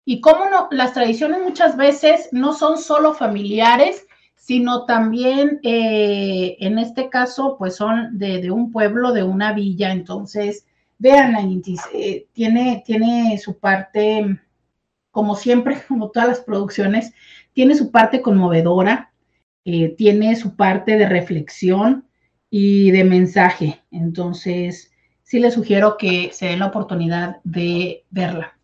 y cómo no, las tradiciones muchas veces no son solo familiares, sino también, eh, en este caso, pues son de, un pueblo, de una villa. Entonces, vean, eh, tiene, tiene su parte, como siempre, como todas las producciones, tiene su parte conmovedora, eh, tiene su parte de reflexión y de mensaje. Entonces, sí les sugiero que se den la oportunidad de verla.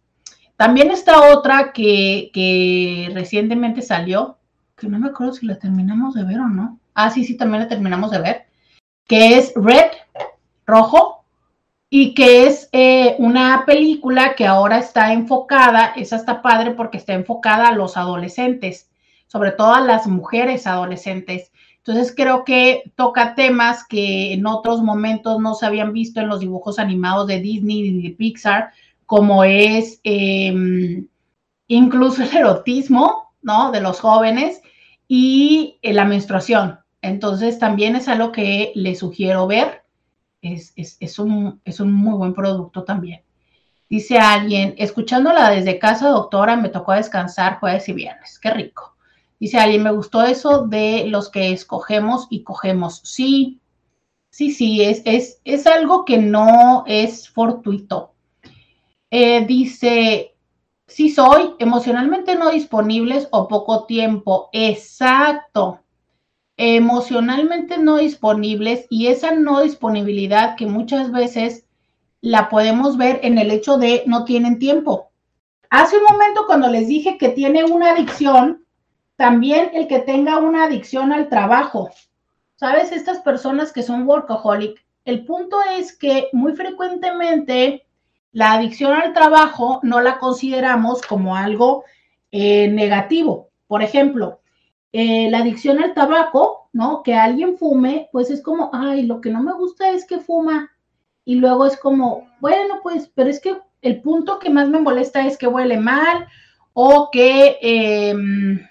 También está otra que, que recientemente salió, que no me acuerdo si la terminamos de ver o no. Ah, sí, sí, también la terminamos de ver, que es Red, rojo, y que es eh, una película que ahora está enfocada, esa está padre porque está enfocada a los adolescentes, sobre todo a las mujeres adolescentes. Entonces creo que toca temas que en otros momentos no se habían visto en los dibujos animados de Disney y de Pixar, como es em, incluso el erotismo, ¿no? De los jóvenes y eh, la menstruación. Entonces también es algo que le sugiero ver. Es, es, un, es un muy buen producto también. Dice alguien, escuchándola desde casa, doctora, me tocó descansar jueves y viernes. Qué rico. Dice alguien, me gustó eso de los que escogemos y cogemos. Sí, sí, sí, es, es, es algo que no es fortuito. Eh, dice, si soy emocionalmente no disponibles o poco tiempo. Exacto. Emocionalmente no disponibles y esa no disponibilidad que muchas veces la podemos ver en el hecho de no tienen tiempo. Hace un momento cuando les dije que tiene una adicción, también el que tenga una adicción al trabajo. ¿Sabes? Estas personas que son workaholic, el punto es que muy frecuentemente la adicción al trabajo no la consideramos como algo eh, negativo. Por ejemplo, eh, la adicción al tabaco, ¿no? Que alguien fume, pues es como, ay, lo que no me gusta es que fuma. Y luego es como, bueno, pues, pero es que el punto que más me molesta es que huele mal o que em,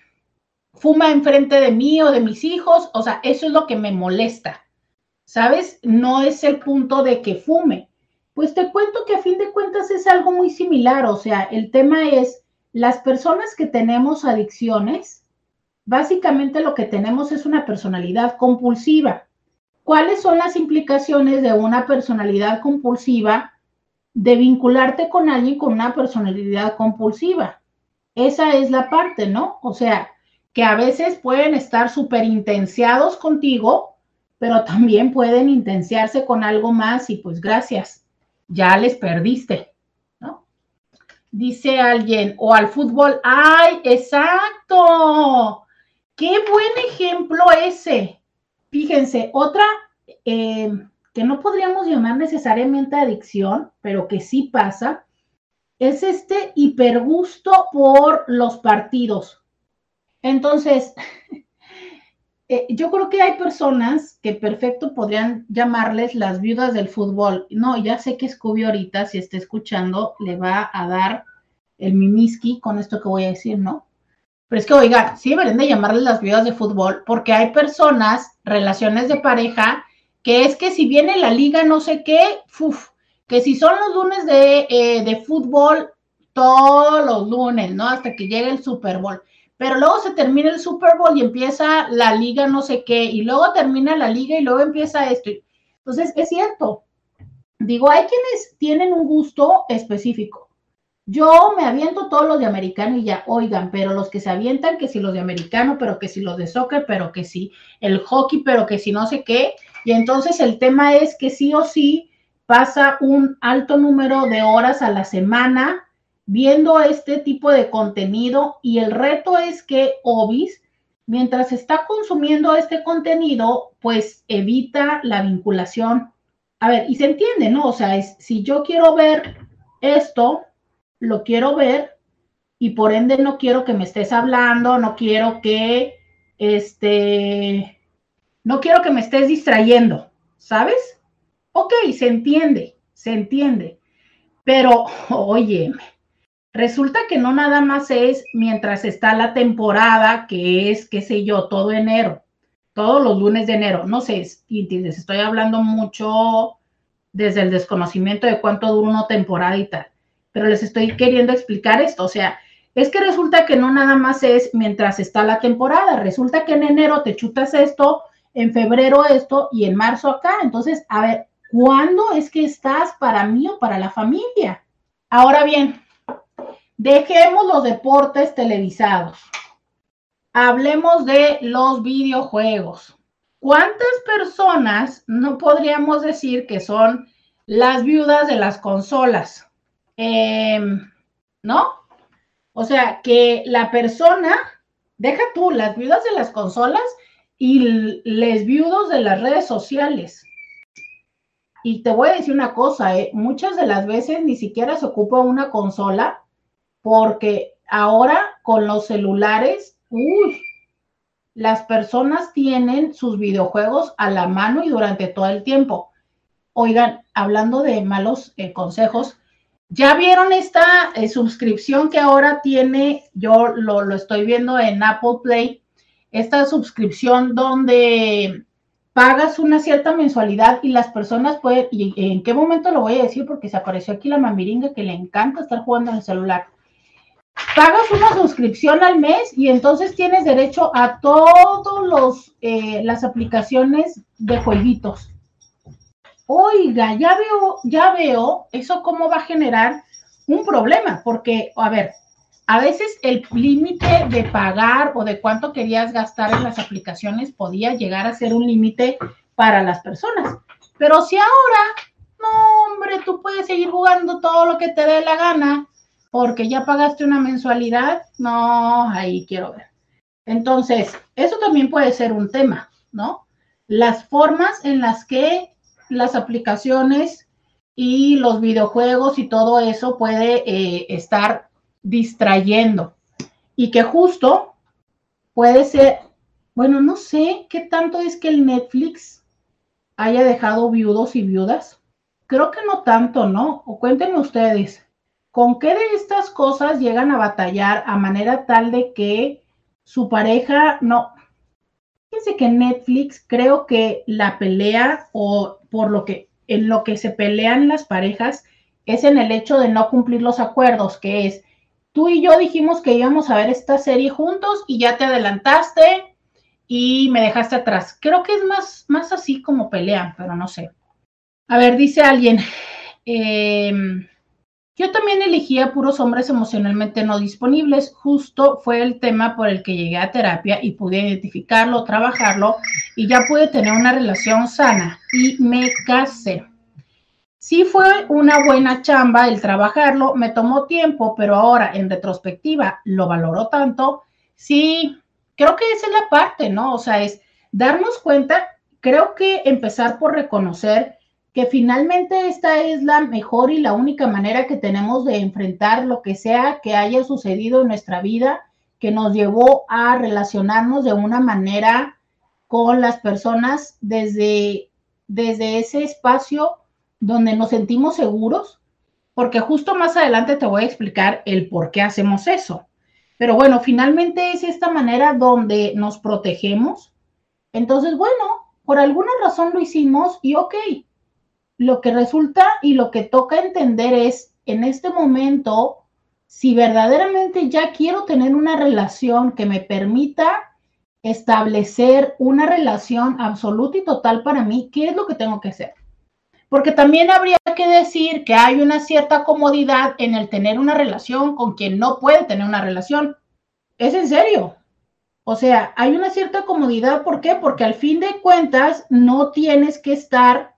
fuma enfrente de mí o de mis hijos. O sea, eso es lo que me molesta. ¿Sabes? No es el punto de que fume. Pues te cuento que a fin de cuentas es algo muy similar, o sea, el tema es las personas que tenemos adicciones, básicamente lo que tenemos es una personalidad compulsiva. ¿Cuáles son las implicaciones de una personalidad compulsiva de vincularte con alguien con una personalidad compulsiva? Esa es la parte, ¿no? O sea, que a veces pueden estar súper intenciados contigo, pero también pueden intenciarse con algo más y pues gracias ya les perdiste, ¿no? Dice alguien, o al fútbol, ¡ay, exacto! ¡Qué buen ejemplo ese! Fíjense, otra eh, que no podríamos llamar necesariamente adicción, pero que sí pasa, es este hipergusto por los partidos. Entonces, Eh, yo creo que hay personas que perfecto podrían llamarles las viudas del fútbol. No, ya sé que Scooby ahorita, si está escuchando, le va a dar el mimiski con esto que voy a decir, ¿no? Pero es que, oiga, sí deberían de llamarles las viudas de fútbol, porque hay personas, relaciones de pareja, que es que si viene la liga no sé qué, uf, que si son los lunes de, eh, de fútbol, todos los lunes, ¿no? Hasta que llegue el Super Bowl pero luego se termina el Super Bowl y empieza la liga no sé qué, y luego termina la liga y luego empieza esto. Entonces, es cierto. Digo, hay quienes tienen un gusto específico. Yo me aviento todos los de americano y ya, oigan, pero los que se avientan, que si los de americano, pero que si los de soccer, pero que si el hockey, pero que si no sé qué. Y entonces el tema es que sí o sí pasa un alto número de horas a la semana viendo este tipo de contenido y el reto es que Obis, mientras está consumiendo este contenido, pues evita la vinculación. A ver, y se entiende, ¿no? O sea, es, si yo quiero ver esto, lo quiero ver y por ende no quiero que me estés hablando, no quiero que, este, no quiero que me estés distrayendo, ¿sabes? Ok, se entiende, se entiende. Pero, óyeme, Resulta que no nada más es mientras está la temporada, que es, qué sé yo, todo enero, todos los lunes de enero. No sé, les estoy hablando mucho desde el desconocimiento de cuánto dura una temporada y tal. Pero les estoy queriendo explicar esto, o sea, es que resulta que no nada más es mientras está la temporada, resulta que en enero te chutas esto, en febrero esto y en marzo acá. Entonces, a ver, ¿cuándo es que estás para mí o para la familia? Ahora bien, dejemos los deportes televisados. Hablemos de los videojuegos. ¿Cuántas personas no podríamos decir que son las viudas de las consolas? Em, ¿No? O sea, que la persona, deja tú, las viudas de las consolas y les viudos de las redes sociales. Y te voy a decir una cosa, ¿eh? muchas de las veces ni siquiera se ocupa una consola porque ahora con los celulares, uy, las personas tienen sus videojuegos a la mano y durante todo el tiempo. Oigan, hablando de malos eh, consejos, ¿ya vieron esta eh, suscripción que ahora tiene? Yo lo, lo estoy viendo en Apple Play, esta suscripción donde pagas una cierta mensualidad y las personas pueden, y en qué momento lo voy a decir porque se apareció aquí la mamiringa que le encanta estar jugando en el celular pagas una suscripción al mes y entonces tienes derecho a todos los eh, las aplicaciones de jueguitos. Oiga, ya veo, ya veo eso cómo va a generar un problema, porque, a ver, a veces el límite de pagar o de cuánto querías gastar en las aplicaciones podía llegar a ser un límite para las personas. Pero si ahora, no, hombre, tú puedes seguir jugando todo lo que te dé la gana porque ya pagaste una mensualidad, no, ahí quiero ver. Entonces, eso también puede ser un tema, ¿no? Las formas en las que las aplicaciones y los videojuegos y todo eso puede eh, estar distrayendo y que justo puede ser, bueno, no sé qué tanto es que el Netflix haya dejado viudos y viudas. Creo que no tanto, ¿no? O cuéntenme ustedes. ¿Con qué de estas cosas llegan a batallar a manera tal de que su pareja no? Fíjense que Netflix creo que la pelea o por lo que en lo que se pelean las parejas es en el hecho de no cumplir los acuerdos, que es tú y yo dijimos que íbamos a ver esta serie juntos y ya te adelantaste y me dejaste atrás. Creo que es más, más así como pelean, pero no sé. A ver, dice alguien, eh, yo también elegía puros hombres emocionalmente no disponibles. Justo fue el tema por el que llegué a terapia y pude identificarlo, trabajarlo y ya pude tener una relación sana y me casé. Sí fue una buena chamba el trabajarlo, me tomó tiempo, pero ahora en retrospectiva lo valoro tanto. Sí, creo que esa es la parte, ¿no? O sea, es darnos cuenta, creo que empezar por reconocer que finalmente esta es la mejor y la única manera que tenemos de enfrentar lo que sea que haya sucedido en nuestra vida que nos llevó a relacionarnos de una manera con las personas desde, desde ese espacio donde nos sentimos seguros, porque justo más adelante te voy a explicar el por qué hacemos eso. Pero bueno, finalmente es esta manera donde nos protegemos. Entonces, bueno, por alguna razón lo hicimos y ok, lo que resulta y lo que toca entender es, en este momento, si verdaderamente ya quiero tener una relación que me permita establecer una relación absoluta y total para mí, ¿qué es lo que tengo que hacer? Porque también habría que decir que hay una cierta comodidad en el tener una relación con quien no puede tener una relación. Es en serio. O sea, hay una cierta comodidad. ¿Por qué? Porque al fin de cuentas no tienes que estar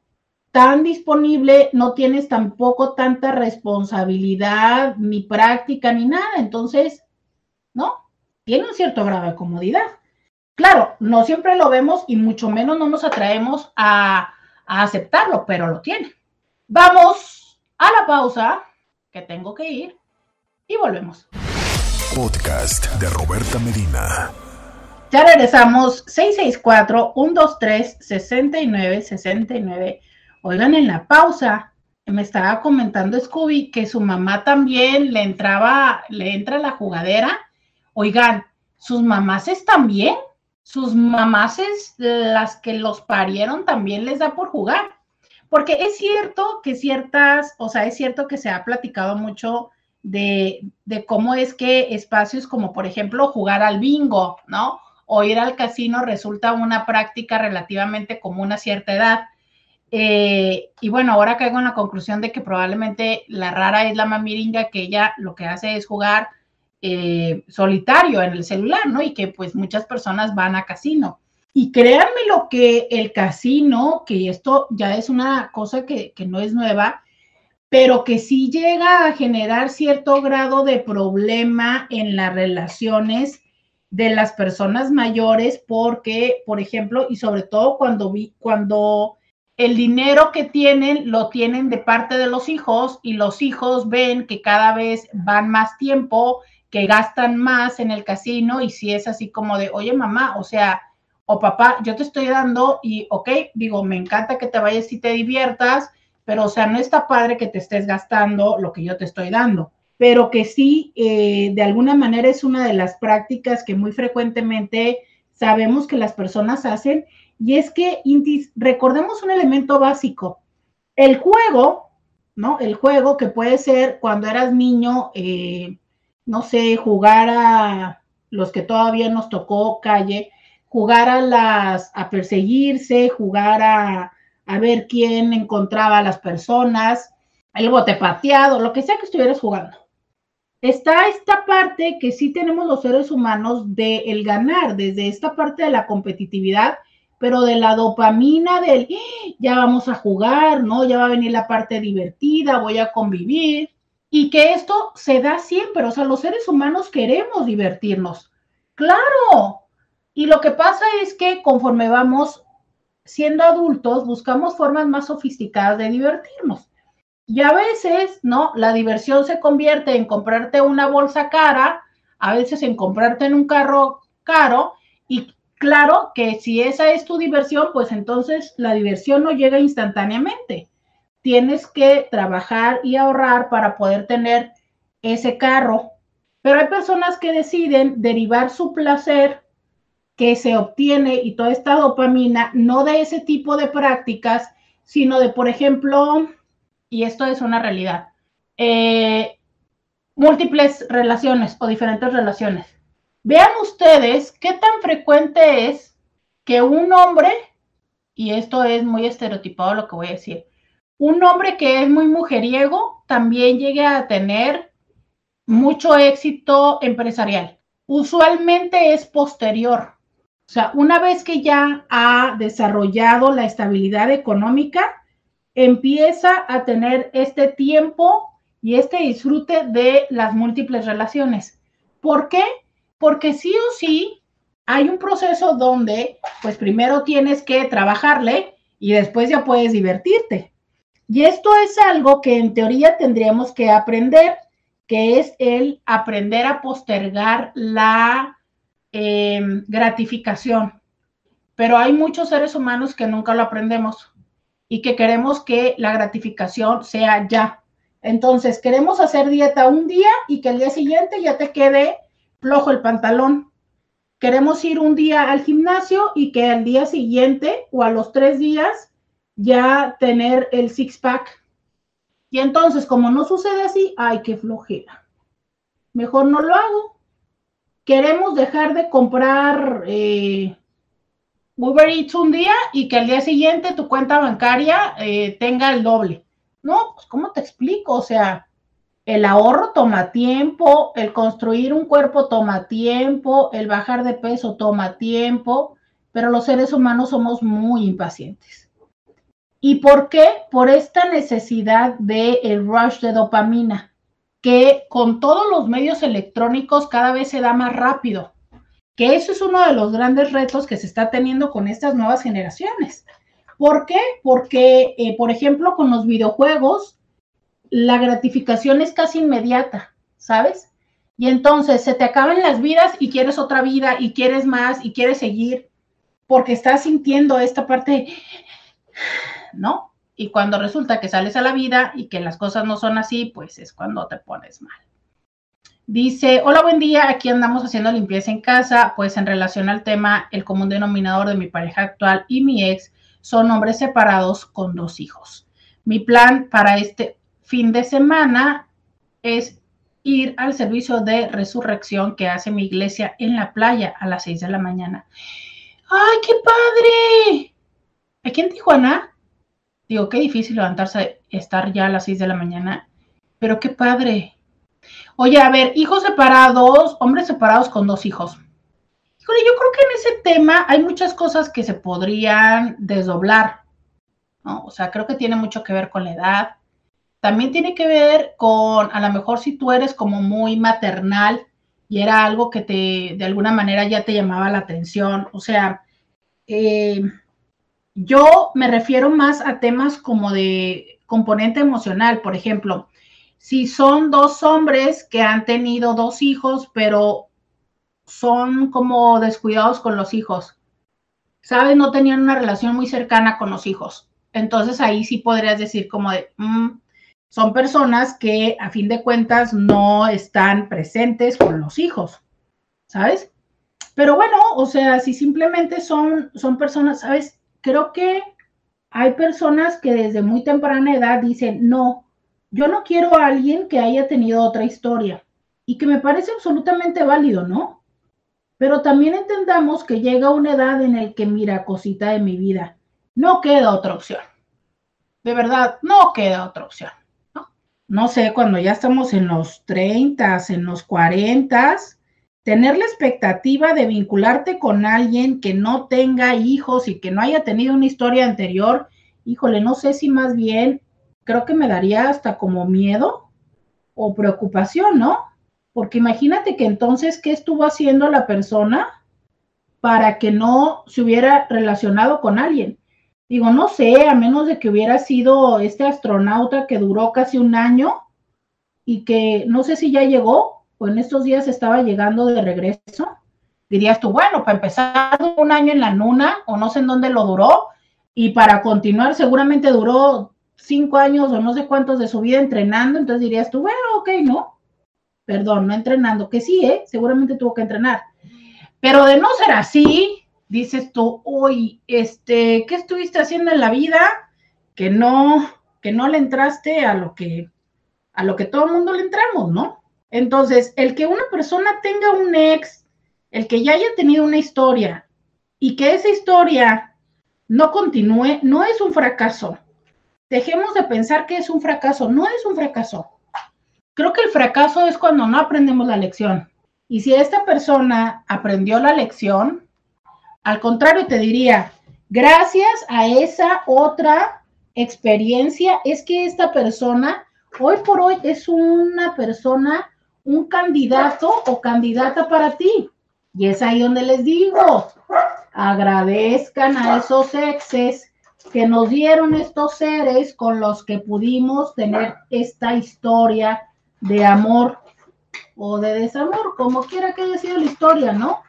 tan disponible, no tienes tampoco tanta responsabilidad, ni práctica, ni nada. Entonces, ¿no? Tiene un cierto grado de comodidad. Claro, no siempre lo vemos y mucho menos no nos atraemos a, a aceptarlo, pero lo tiene. Vamos a la pausa, que tengo que ir, y volvemos. Podcast de Roberta Medina. Ya regresamos 664-123-6969. Oigan, en la pausa me estaba comentando Scooby que su mamá también le entraba, le entra la jugadera. Oigan, sus mamases también, sus mamases, las que los parieron, también les da por jugar. porque es cierto que ciertas, o sea, es cierto que se ha platicado mucho de, de cómo es que espacios como, por ejemplo, jugar al bingo, ¿no? O ir al casino resulta una práctica relativamente común a cierta edad. Eh, y bueno, ahora caigo en la conclusión de que probablemente la rara es la mamiringa que ella lo que hace es jugar eh, solitario en el celular, ¿no? Y que pues muchas personas van a casino. Y créanme lo que el casino, que esto ya es una cosa que, que no es nueva, pero que sí llega a generar cierto grado de problema en las relaciones de las personas mayores, porque, por ejemplo, y sobre todo cuando vi, cuando el dinero que tienen lo tienen de parte de los hijos y los hijos ven que cada vez van más tiempo, que gastan más en el casino y si es así como de, oye mamá, o sea, o papá, yo te estoy dando y, ok, digo, me encanta que te vayas y te diviertas, pero o sea, no está padre que te estés gastando lo que yo te estoy dando, pero que sí, eh, de alguna manera es una de las prácticas que muy frecuentemente sabemos que las personas hacen y es que, recordemos un elemento básico. El juego, ¿no? El juego que puede ser cuando eras niño, eh, no sé, jugar a los que todavía nos tocó calle, jugar a las, a perseguirse, jugar a, a ver quién encontraba a las personas, el bote pateado, lo que sea que estuvieras jugando. Está esta parte que sí tenemos los seres humanos de el ganar, desde esta parte de la competitividad pero de la dopamina del ¡Ah! ya vamos a jugar, ¿no? Ya va a venir la parte divertida, voy a convivir. Y que esto se da siempre, o sea, los seres humanos queremos divertirnos. Claro. Y lo que pasa es que conforme vamos siendo adultos, buscamos formas más sofisticadas de divertirnos. Y a veces, ¿no? La diversión se convierte en comprarte una bolsa cara, a veces en comprarte en un carro caro, y Claro que si esa es tu diversión, pues entonces la diversión no llega instantáneamente. Tienes que trabajar y ahorrar para poder tener ese carro. Pero hay personas que deciden derivar su placer que se obtiene y toda esta dopamina, no de ese tipo de prácticas, sino de, por ejemplo, y esto es una realidad, eh, múltiples relaciones o diferentes relaciones. Vean ustedes qué tan frecuente es que un hombre, y esto es muy estereotipado lo que voy a decir, un hombre que es muy mujeriego también llegue a tener mucho éxito empresarial. Usualmente es posterior. O sea, una vez que ya ha desarrollado la estabilidad económica, empieza a tener este tiempo y este disfrute de las múltiples relaciones. ¿Por qué? Porque sí o sí hay un proceso donde, pues primero tienes que trabajarle y después ya puedes divertirte. Y esto es algo que en teoría tendríamos que aprender, que es el aprender a postergar la em, gratificación. Pero hay muchos seres humanos que nunca lo aprendemos y que queremos que la gratificación sea ya. Entonces, queremos hacer dieta un día y que el día siguiente ya te quede flojo el pantalón. Queremos ir un día al gimnasio y que al día siguiente o a los tres días ya tener el six pack. Y entonces, como no sucede así, ay, qué flojera. Mejor no lo hago. Queremos dejar de comprar eh, Uber Eats un día y que al día siguiente tu cuenta bancaria eh, tenga el doble. No, pues, ¿cómo te explico? O sea, el ahorro toma tiempo, el construir un cuerpo toma tiempo, el bajar de peso toma tiempo, pero los seres humanos somos muy impacientes. ¿Y por qué? Por esta necesidad de el rush de dopamina, que con todos los medios electrónicos cada vez se da más rápido. Que eso es uno de los grandes retos que se está teniendo con estas nuevas generaciones. ¿Por qué? Porque, eh, por ejemplo, con los videojuegos, la gratificación es casi inmediata, ¿sabes? Y entonces se te acaban las vidas y quieres otra vida y quieres más y quieres seguir porque estás sintiendo esta parte, ¿no? Y cuando resulta que sales a la vida y que las cosas no son así, pues es cuando te pones mal. Dice, hola, buen día, aquí andamos haciendo limpieza en casa, pues en relación al tema, el común denominador de mi pareja actual y mi ex son hombres separados con dos hijos. Mi plan para este fin de semana es ir al servicio de resurrección que hace mi iglesia en la playa a las 6 de la mañana. ¡Ay, qué padre! Aquí en Tijuana, digo, qué difícil levantarse, estar ya a las 6 de la mañana, pero qué padre. Oye, a ver, hijos separados, hombres separados con dos hijos. Híjole, yo creo que en ese tema hay muchas cosas que se podrían desdoblar, ¿no? O sea, creo que tiene mucho que ver con la edad. También tiene que ver con, a lo mejor si tú eres como muy maternal y era algo que te, de alguna manera ya te llamaba la atención. O sea, eh, yo me refiero más a temas como de componente emocional, por ejemplo, si son dos hombres que han tenido dos hijos, pero son como descuidados con los hijos, ¿sabes? No tenían una relación muy cercana con los hijos. Entonces ahí sí podrías decir como de, mm, son personas que a fin de cuentas no están presentes con los hijos, ¿sabes? Pero bueno, o sea, si simplemente son, son personas, ¿sabes? Creo que hay personas que desde muy temprana edad dicen, no, yo no quiero a alguien que haya tenido otra historia y que me parece absolutamente válido, ¿no? Pero también entendamos que llega una edad en la que, mira, cosita de mi vida, no queda otra opción. De verdad, no queda otra opción. No, sé, cuando ya estamos en los 30, en los 40, tener la expectativa de vincularte con alguien que no tenga hijos y que no haya tenido una historia anterior, híjole, no sé si más bien creo que me daría hasta como miedo o preocupación, ¿no? Porque imagínate que entonces, ¿qué estuvo haciendo la persona para que no se hubiera relacionado con alguien? Digo, no sé, a menos de que hubiera sido este astronauta que duró casi un año y que no sé si ya llegó o en estos días estaba llegando de regreso. Dirías tú, bueno, para empezar un año en la luna o no sé en dónde lo duró y para continuar seguramente duró cinco años o no sé cuántos de su vida entrenando, entonces dirías tú, bueno, ok, no, perdón, no entrenando, que sí, ¿eh? seguramente tuvo que entrenar. Pero de no ser así, dices tú, uy, este, ¿qué estuviste haciendo en la vida? Que no, que no le entraste a lo que, a lo que todo el mundo le entramos, ¿no? Entonces, el que una persona tenga un ex, el que ya haya tenido una historia y que esa historia no continúe, no es un fracaso, dejemos de pensar que es un fracaso. No es un fracaso. Creo que el fracaso es cuando no aprendemos la lección. Y si esta persona aprendió la lección, al contrario te diría, gracias a esa otra experiencia, es que esta persona hoy por hoy es una persona, un candidato o candidata para ti. Y es ahí donde les digo, agradezcan a esos exes que nos dieron estos seres con los que pudimos tener esta historia de amor o de desamor, como quiera que haya sido la historia, ¿no?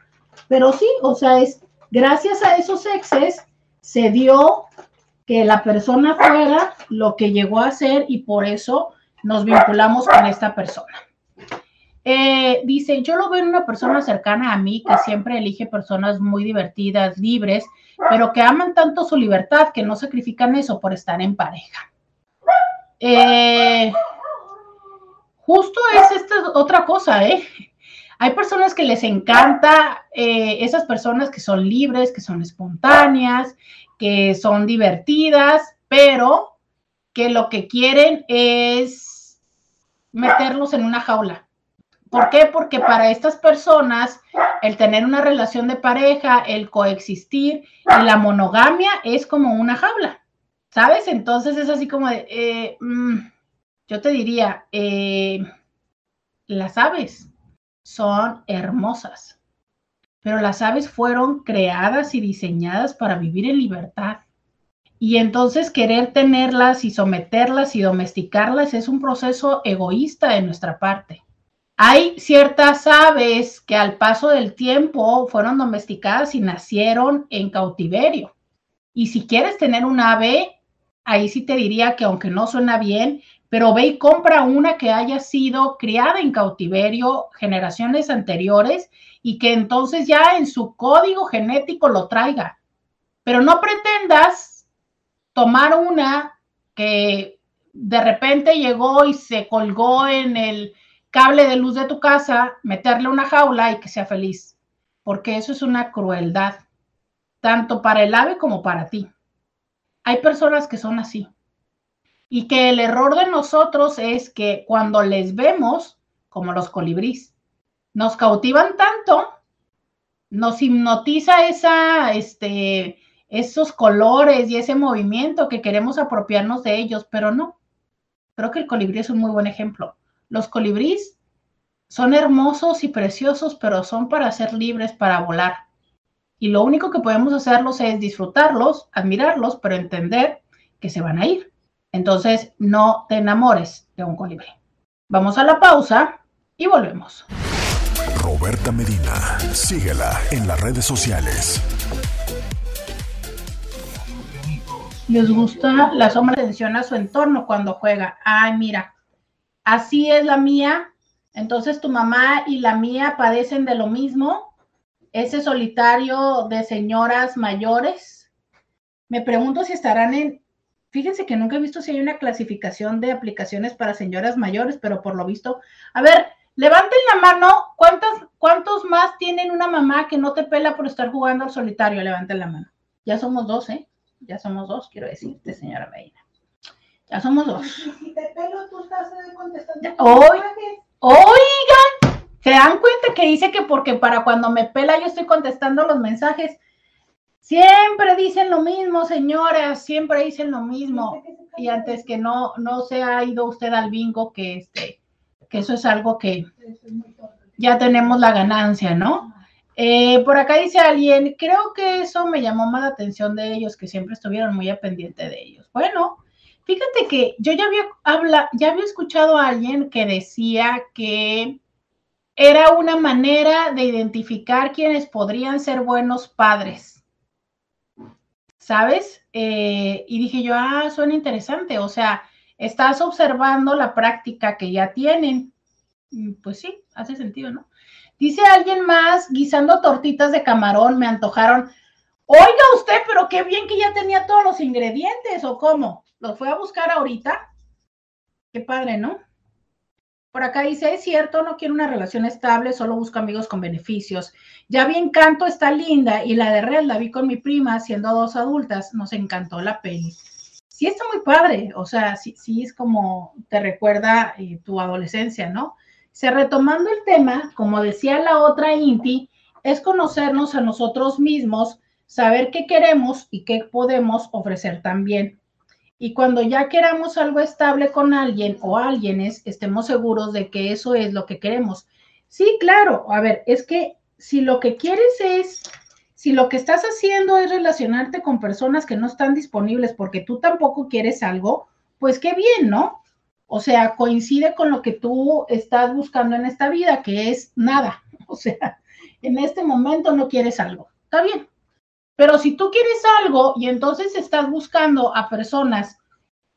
Pero sí, o sea, es gracias a esos exes se dio que la persona fuera lo que llegó a ser y por eso nos vinculamos con esta persona. Eh, dice, yo lo veo en una persona cercana a mí que siempre elige personas muy divertidas, libres, pero que aman tanto su libertad que no sacrifican eso por estar en pareja. Eh, justo es esta otra cosa, ¿eh? Hay personas que les encanta eh, esas personas que son libres, que son espontáneas, que son divertidas, pero que lo que quieren es meterlos en una jaula ¿Por qué? Porque para estas personas el tener una relación de pareja, el coexistir la monogamia es como una jaula, ¿sabes? Entonces es así como de, eh, mm, yo te diría, eh, las aves son hermosas, pero las aves fueron creadas y diseñadas para vivir en libertad. Y entonces querer tenerlas y someterlas y domesticarlas es un proceso egoísta de nuestra parte. Hay ciertas aves que al paso del tiempo fueron domesticadas y nacieron en cautiverio. Y si quieres tener un ave, ahí sí te diría que aunque no suena bien, pero ve y compra una que haya sido criada en cautiverio generaciones anteriores y que entonces ya en su código genético lo traiga. Pero no pretendas tomar una que de repente llegó y se colgó en el cable de luz de tu casa, meterle una jaula y que sea feliz, porque eso es una crueldad, tanto para el ave como para ti. Hay personas que son así. Y que el error de nosotros es que cuando les vemos, como los colibríes, nos cautivan tanto, nos hipnotiza esa, este, esos colores y ese movimiento que queremos apropiarnos de ellos, pero no. Creo que el colibrí es un muy buen ejemplo. Los colibríes son hermosos y preciosos, pero son para ser libres, para volar. Y lo único que podemos hacerlos es disfrutarlos, admirarlos, pero entender que se van a ir. Entonces, no te enamores de un colibrí. Vamos a la pausa y volvemos. Roberta Medina, síguela en las redes sociales. Les gusta la sombra atención a su entorno cuando juega. Ay, mira, así es la mía. Entonces tu mamá y la mía padecen de lo mismo. Ese solitario de señoras mayores. Me pregunto si estarán en Fíjense que nunca he visto si hay una clasificación de aplicaciones para señoras mayores, pero por lo visto, a ver, levanten la mano, ¿cuántos, cuántos más tienen una mamá que no te pela por estar jugando al solitario? Levanten la mano. Ya somos dos, ¿eh? Ya somos dos, quiero decirte, señora Medina. Ya somos dos. Si te pelo, tú estás eh, contestando. oigan, ¿se dan cuenta que dice que porque para cuando me pela yo estoy contestando los mensajes? Siempre dicen lo mismo, señoras, siempre dicen lo mismo. Y antes que no, no se ha ido usted al bingo, que este, que eso es algo que ya tenemos la ganancia, ¿no? Eh, por acá dice alguien, creo que eso me llamó más la atención de ellos, que siempre estuvieron muy a pendiente de ellos. Bueno, fíjate que yo ya había, habla, ya había escuchado a alguien que decía que era una manera de identificar quienes podrían ser buenos padres ¿sabes? Eh, y dije yo, ah, suena interesante, o sea, estás observando la práctica que ya tienen. Pues sí, hace sentido, ¿no? Dice alguien más, guisando tortitas de camarón, me antojaron. Oiga usted, pero qué bien que ya tenía todos los ingredientes, ¿o cómo? ¿Los fue a buscar ahorita? Qué padre, ¿no? Por acá dice, es cierto, no quiero una relación estable, solo busco amigos con beneficios. Ya vi Encanto, está linda, y la de Red la vi con mi prima, siendo dos adultas, nos encantó la peli. Sí está muy padre, o sea, sí, sí es como te recuerda eh, tu adolescencia, ¿no? Se retomando el tema, como decía la otra Inti, es conocernos a nosotros mismos, saber qué queremos y qué podemos ofrecer también. Y cuando ya queramos algo estable con alguien o alguienes, estemos seguros de que eso es lo que queremos. Sí, claro. A ver, es que si lo que quieres es, si lo que estás haciendo es relacionarte con personas que no están disponibles porque tú tampoco quieres algo, pues qué bien, ¿no? O sea, coincide con lo que tú estás buscando en esta vida, que es nada. O sea, en este momento no quieres algo. Está bien, pero si tú quieres algo y entonces estás buscando a personas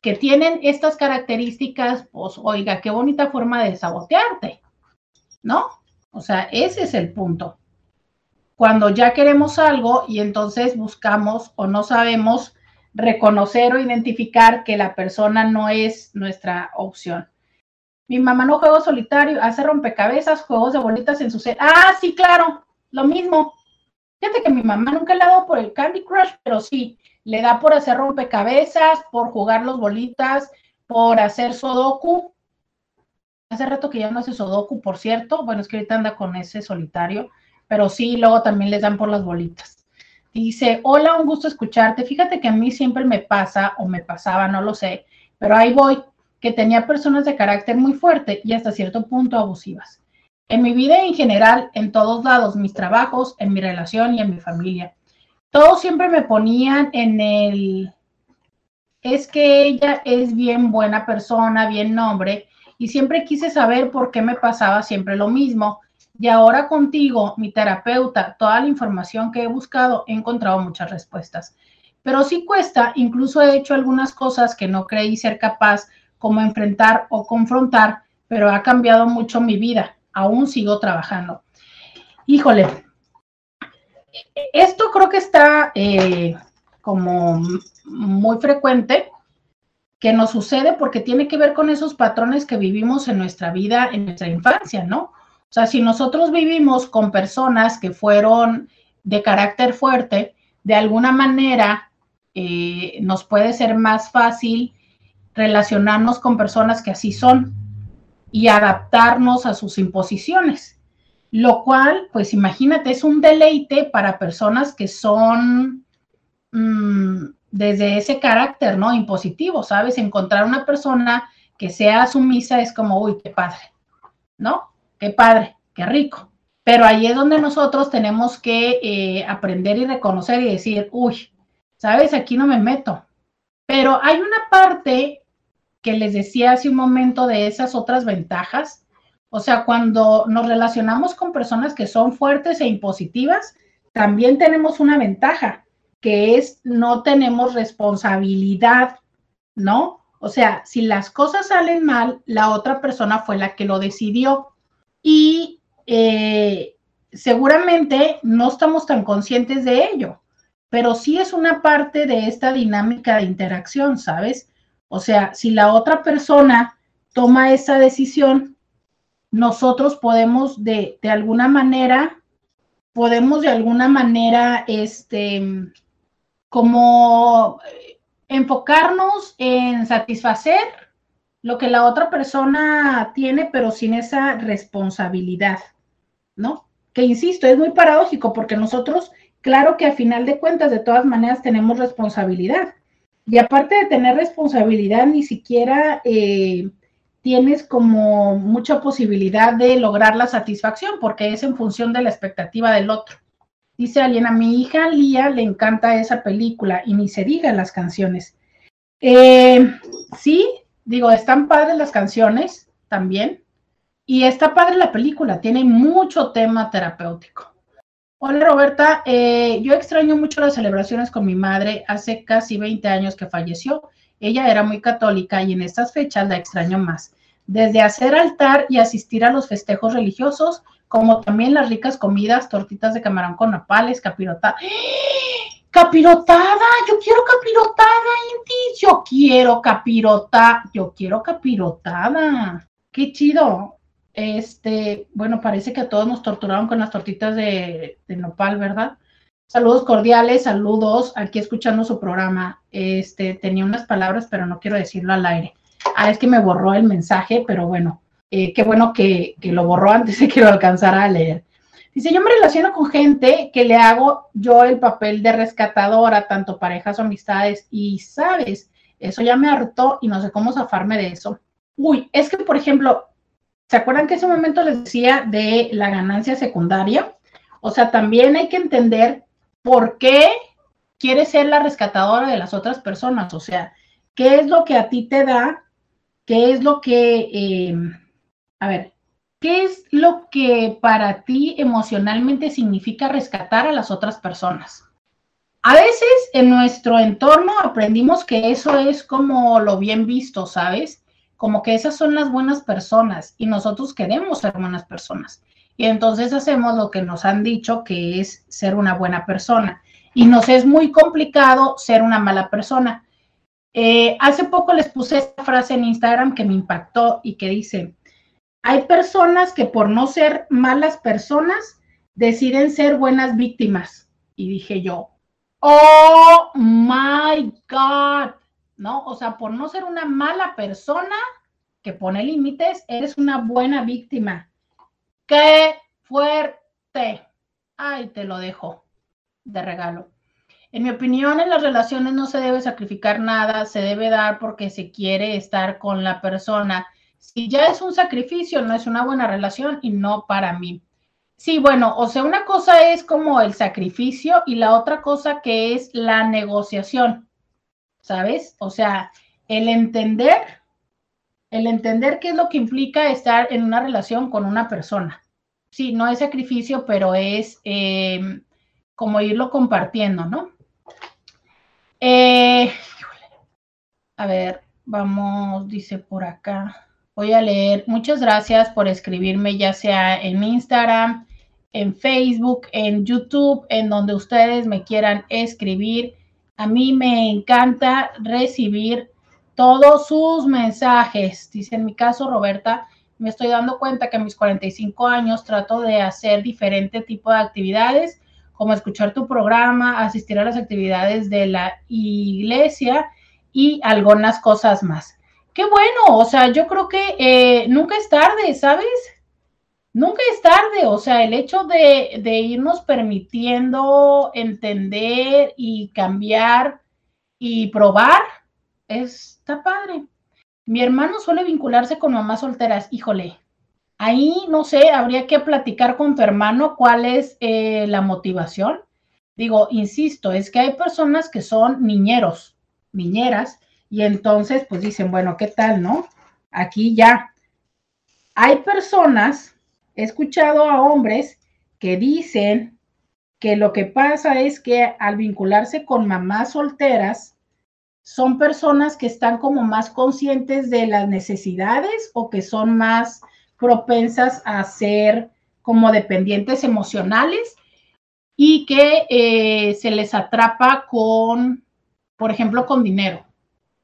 que tienen estas características, pues oiga, qué bonita forma de sabotearte, ¿no? O sea, ese es el punto. Cuando ya queremos algo y entonces buscamos o no sabemos reconocer o identificar que la persona no es nuestra opción. Mi mamá no juega solitario, hace rompecabezas, juegos de bolitas en su set. Ah, sí, claro, lo mismo. Fíjate que mi mamá nunca le ha dado por el Candy Crush, pero sí, le da por hacer rompecabezas, por jugar los bolitas, por hacer Sudoku. Hace rato que ya no hace Sudoku, por cierto. Bueno, es que ahorita anda con ese solitario, pero sí, luego también les dan por las bolitas. Dice, hola, un gusto escucharte. Fíjate que a mí siempre me pasa, o me pasaba, no lo sé, pero ahí voy, que tenía personas de carácter muy fuerte y hasta cierto punto abusivas en mi vida en general, en todos lados, mis trabajos, en mi relación y en mi familia. Todos siempre me ponían en el, es que ella es bien buena persona, bien nombre, y siempre quise saber por qué me pasaba siempre lo mismo. Y ahora contigo, mi terapeuta, toda la información que he buscado, he encontrado muchas respuestas. Pero sí cuesta, incluso he hecho algunas cosas que no creí ser capaz, como enfrentar o confrontar, pero ha cambiado mucho mi vida aún sigo trabajando. Híjole, esto creo que está eh, como muy frecuente que nos sucede porque tiene que ver con esos patrones que vivimos en nuestra vida, en nuestra infancia, ¿no? O sea, si nosotros vivimos con personas que fueron de carácter fuerte, de alguna manera eh, nos puede ser más fácil relacionarnos con personas que así son y adaptarnos a sus imposiciones, lo cual, pues imagínate, es un deleite para personas que son mm, desde ese carácter, ¿no? Impositivo, ¿sabes? Encontrar una persona que sea sumisa es como, uy, qué padre, ¿no? Qué padre, qué rico. Pero ahí es donde nosotros tenemos que eh, aprender y reconocer y decir, uy, ¿sabes? Aquí no me meto. Pero hay una parte que les decía hace un momento de esas otras ventajas. O sea, cuando nos relacionamos con personas que son fuertes e impositivas, también tenemos una ventaja, que es no tenemos responsabilidad, ¿no? O sea, si las cosas salen mal, la otra persona fue la que lo decidió. Y eh, seguramente no estamos tan conscientes de ello, pero sí es una parte de esta dinámica de interacción, ¿sabes? O sea, si la otra persona toma esa decisión, nosotros podemos de, de alguna manera, podemos de alguna manera, este, como enfocarnos en satisfacer lo que la otra persona tiene, pero sin esa responsabilidad, ¿no? Que insisto, es muy paradójico porque nosotros, claro que a final de cuentas, de todas maneras, tenemos responsabilidad. Y aparte de tener responsabilidad, ni siquiera eh, tienes como mucha posibilidad de lograr la satisfacción porque es en función de la expectativa del otro. Dice alguien, a mi hija Lía le encanta esa película y ni se diga las canciones. Eh, sí, Digo, están padres las canciones también. Y está padre la película, tiene mucho tema terapéutico. Hola Roberta, eh, yo extraño mucho las celebraciones con mi madre. Hace casi 20 años que falleció. Ella era muy católica y en estas fechas la extraño más. Desde hacer altar y asistir a los festejos religiosos, como también las ricas comidas, tortitas de camarón con napales, capirota. Capirotada, yo quiero capirotada, Inti, yo quiero capirota, yo quiero capirotada. Qué chido. Este, bueno, parece que a todos nos torturaron con las tortitas de, nopal, ¿verdad? Saludos cordiales, saludos, aquí escuchando su programa. Este, tenía unas palabras, pero no quiero decirlo al aire. Ah, es que me borró el mensaje, pero bueno, eh, qué bueno que, que, lo borró antes de que lo alcanzara a leer. Dice, yo me relaciono con gente que le hago yo el papel de rescatadora, tanto parejas o amistades, y sabes, eso ya me hartó y no sé cómo zafarme de eso. Uy, es que, por ejemplo, ¿se acuerdan que ese momento les decía de la ganancia secundaria? O sea, también hay que entender por qué quieres ser la rescatadora de las otras personas. O sea, ¿qué es lo que a ti te da? ¿Qué es lo que, eh, a ver, ¿Qué es lo que para ti emocionalmente significa rescatar a las otras personas? A veces en nuestro entorno aprendimos que eso es como lo bien visto, ¿sabes? Como que esas son las buenas personas y nosotros queremos ser buenas personas. Y entonces hacemos lo que nos han dicho que es ser una buena persona. Y nos es muy complicado ser una mala persona. Eh, hace poco les puse esta frase en Instagram que me impactó y que dice, hay personas que por no ser malas personas deciden ser buenas víctimas. Y dije yo, oh my God, ¿no? O sea, por no ser una mala persona que pone límites, eres una buena víctima. ¡Qué fuerte! Ay, te lo dejo de regalo. En mi opinión, en las relaciones no se debe sacrificar nada, se debe dar porque se quiere estar con la persona si ya es un sacrificio, no es una buena relación y no para mí. Sí, bueno, o sea, una cosa es como el sacrificio y la otra cosa que es la negociación, ¿sabes? O sea, el entender, el entender qué es lo que implica estar en una relación con una persona. Sí, no es sacrificio, pero es em, como irlo compartiendo, ¿no? Eh, a ver, vamos, dice por acá voy a leer. Muchas gracias por escribirme, ya sea en Instagram, en Facebook, en YouTube, en donde ustedes me quieran escribir. A mí me encanta recibir todos sus mensajes. Dice en mi caso, Roberta, me estoy dando cuenta que a mis 45 años trato de hacer diferente tipo de actividades, como escuchar tu programa, asistir a las actividades de la iglesia y algunas cosas más. Qué bueno, o sea, yo creo que eh, nunca es tarde, ¿sabes? Nunca es tarde, o sea, el hecho de, de irnos permitiendo entender y cambiar y probar, padre. Mi hermano suele vincularse con mamás solteras. Híjole, ahí no sé, habría que platicar con tu hermano cuál es eh, la motivación. Digo, insisto, es que hay personas que son niñeros, niñeras, y entonces pues dicen, bueno, ¿qué tal, no? Aquí ya. Hay personas, he escuchado a hombres que dicen que lo que pasa es que al vincularse con mamás solteras, son personas que están como más conscientes de las necesidades o que son más propensas a ser como dependientes emocionales y que eh, se les atrapa con, por ejemplo, con dinero.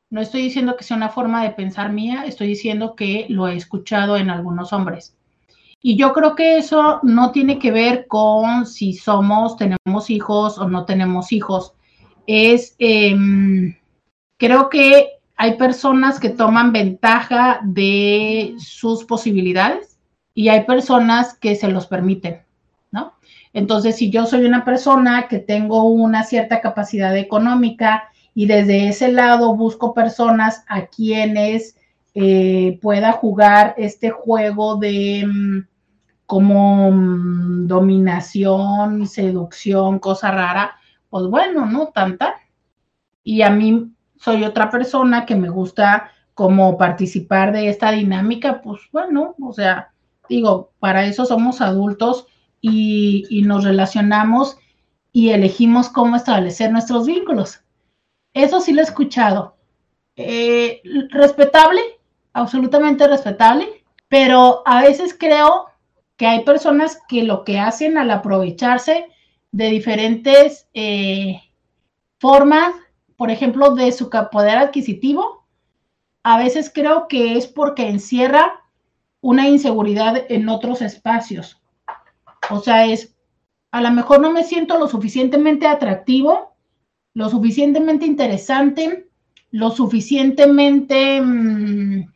No estoy diciendo que sea una forma de pensar mía, estoy diciendo que lo he escuchado en algunos hombres. Y yo creo que eso no tiene que ver con si somos, tenemos hijos o no tenemos hijos. Es, em, creo que hay personas que toman ventaja de sus posibilidades y hay personas que se los permiten, ¿no? Entonces, si yo soy una persona que tengo una cierta capacidad económica y desde ese lado busco personas a quienes eh, pueda jugar este juego de mm, como mm, dominación, seducción, cosa rara, pues bueno, ¿no? Tanta. Y a mí soy otra persona que me gusta como participar de esta dinámica, pues bueno, o sea, digo, para eso somos adultos y, nos relacionamos y elegimos cómo establecer nuestros vínculos. Eso sí lo he escuchado. Eh, respetable, absolutamente respetable, pero a veces creo que hay personas que lo que hacen al aprovecharse de diferentes eh, formas por ejemplo, de su poder adquisitivo, a veces creo que es porque encierra una inseguridad en otros espacios. O sea, es, a lo mejor no me siento lo suficientemente atractivo, lo suficientemente interesante, lo suficientemente mm,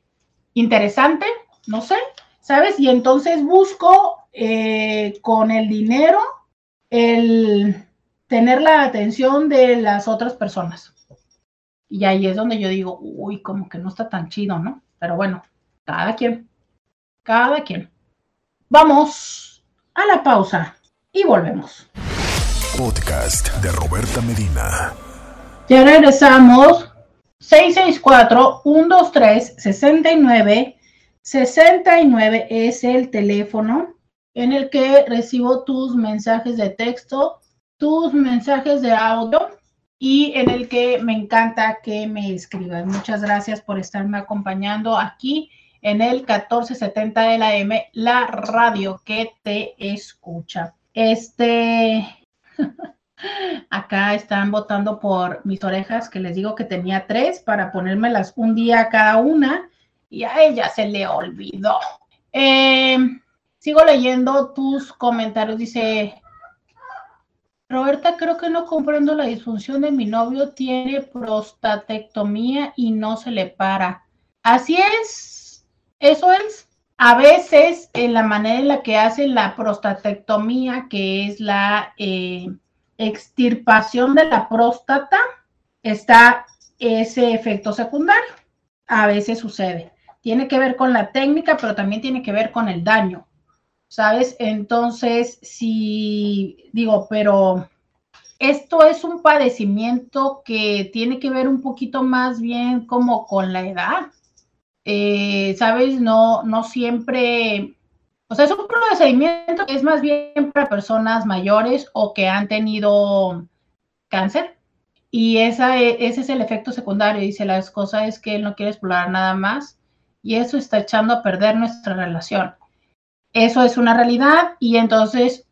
interesante, no sé, ¿sabes? Y entonces busco eh, con el dinero el tener la atención de las otras personas. Y ahí es donde yo digo, uy, como que no está tan chido, ¿no? Pero bueno, cada quien, cada quien. Vamos a la pausa y volvemos. Podcast de Roberta Medina. Ya regresamos. 664-123-69. 69 es el teléfono en el que recibo tus mensajes de texto tus mensajes de audio y en el que me encanta que me escribas. Muchas gracias por estarme acompañando aquí en el 1470 de la M, la radio que te escucha. Este, acá están votando por mis orejas, que les digo que tenía tres para ponérmelas un día cada una y a ella se le olvidó. Eh, sigo leyendo tus comentarios, dice Roberta, creo que no comprendo la disfunción de mi novio. Tiene prostatectomía y no se le para. Así es, eso es. A veces, en la manera en la que hacen la prostatectomía, que es la eh, extirpación de la próstata, está ese efecto secundario. A veces sucede. Tiene que ver con la técnica, pero también tiene que ver con el daño. ¿Sabes? Entonces, si digo, pero esto es un padecimiento que tiene que ver un poquito más bien como con la edad. Eh, ¿Sabes? No, no siempre, o sea, es un procedimiento que es más bien para personas mayores o que han tenido cáncer. Y esa, e, ese es el efecto secundario. Dice, las cosas es que él no quiere explorar nada más y eso está echando a perder nuestra relación. Eso es una realidad y entonces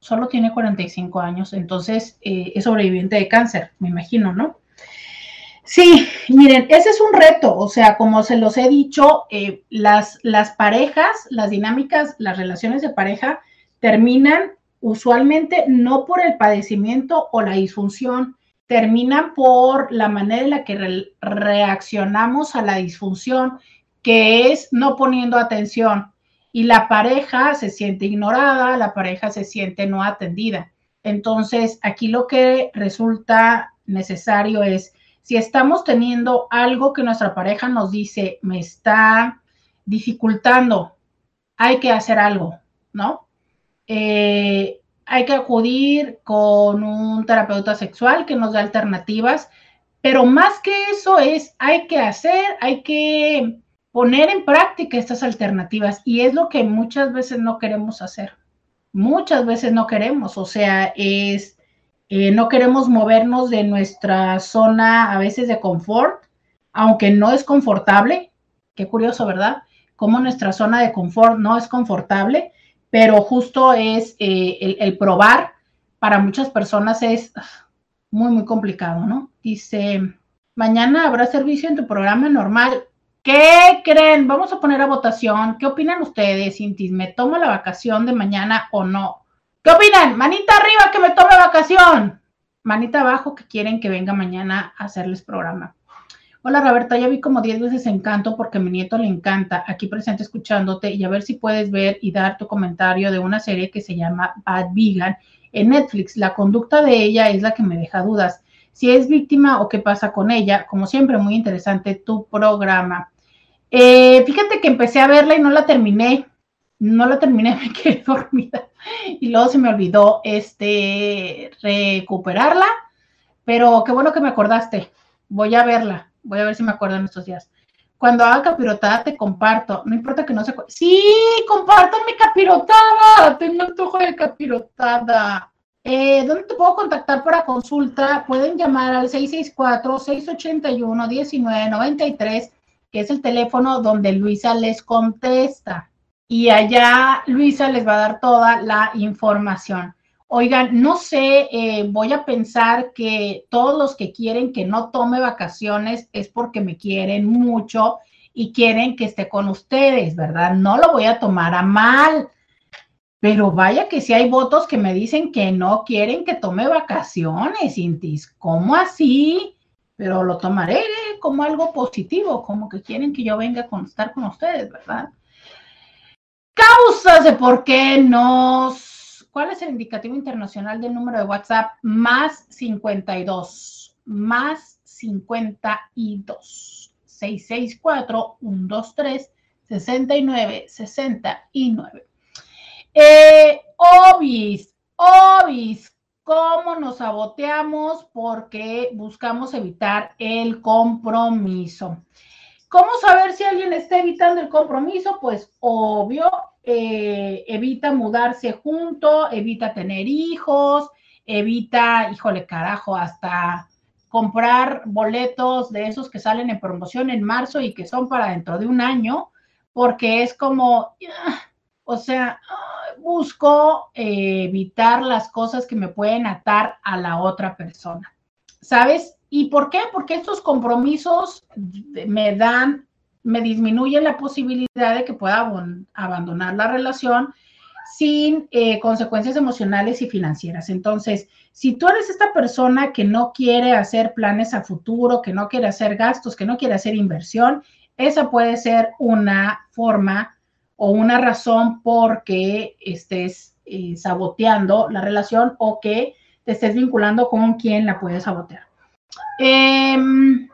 solo tiene 45 años, entonces eh, es sobreviviente de cáncer, me imagino, ¿no? Sí, miren, ese es un reto, o sea, como se los he dicho, eh, las, las parejas, las dinámicas, las relaciones de pareja terminan usualmente no por el padecimiento o la disfunción, terminan por la manera en la que reaccionamos a la disfunción, que es no poniendo atención. Y la pareja se siente ignorada, la pareja se siente no atendida. Entonces, aquí lo que resulta necesario es si estamos teniendo algo que nuestra pareja nos dice me está dificultando, hay que hacer algo, ¿no? Eh, hay que acudir con un terapeuta sexual que nos dé alternativas, pero más que eso es, hay que hacer, hay que poner en práctica estas alternativas y es lo que muchas veces no queremos hacer. Muchas veces no queremos, o sea, es eh, no queremos movernos de nuestra zona a veces de confort, aunque no es confortable. Qué curioso, ¿verdad? Como nuestra zona de confort no es confortable, pero justo es eh, el, probar para muchas personas es muy, muy complicado, ¿no? Dice, mañana habrá servicio en tu programa normal. ¿Qué creen? Vamos a poner a votación. ¿Qué opinan ustedes, Cintis? ¿Me tomo la vacación de mañana o no? ¿Qué opinan? Manita arriba que me tome vacación. Manita abajo que quieren que venga mañana a hacerles programa. Hola Roberta, ya vi como 10 veces Encanto porque mi nieto le encanta. Aquí presente escuchándote y a ver si puedes ver y dar tu comentario de una serie que se llama Bad Vegan en Netflix. La conducta de ella es la que me deja dudas. Si es víctima o qué pasa con ella. Como siempre, muy interesante tu programa. Eh, fíjate que empecé a verla y no la terminé no lo terminé, me quedé dormida y luego se me olvidó este recuperarla, pero qué bueno que me acordaste. Voy a verla, voy a ver si me acuerdo en estos días. Cuando haga capirotada te comparto, no importa que no se... Sí, compártanme capirotada, tengo antojo de capirotada. Eh, ¿Dónde te puedo contactar para consulta? Pueden llamar al 664-681-1993, que es el teléfono donde Luisa les contesta y allá Luisa les va a dar toda la información. Oigan, no sé, eh, voy a pensar que todos los que quieren que no tome vacaciones es porque me quieren mucho y quieren que esté con ustedes, ¿verdad? No lo voy a tomar a mal, pero vaya que si hay votos que me dicen que no quieren que tome vacaciones, Intis. ¿Cómo así? Pero lo tomaré como algo positivo, como que quieren que yo venga a estar con ustedes, ¿verdad? causas de por qué nos... ¿Cuál es el indicativo internacional del número de WhatsApp? Más 52, más 52, 664 123 69 69. Eh, obis, obis, ¿cómo nos saboteamos? Porque buscamos evitar el compromiso. ¿Cómo saber si alguien está evitando el compromiso? Pues obvio, eh, evita mudarse junto, evita tener hijos, evita, híjole carajo, hasta comprar boletos de esos que salen en promoción en marzo y que son para dentro de un año, porque es como, ah, o sea, busco eh, evitar las cosas que me pueden atar a la otra persona. ¿Sabes? ¿Y por qué? Porque estos compromisos me dan, me disminuyen la posibilidad de que pueda abandonar la relación sin eh, consecuencias emocionales y financieras. Entonces, si tú eres esta persona que no quiere hacer planes a futuro, que no quiere hacer gastos, que no quiere hacer inversión, esa puede ser una forma o una razón por que estés eh, saboteando la relación o que te estés vinculando con quien la puede sabotear. Em,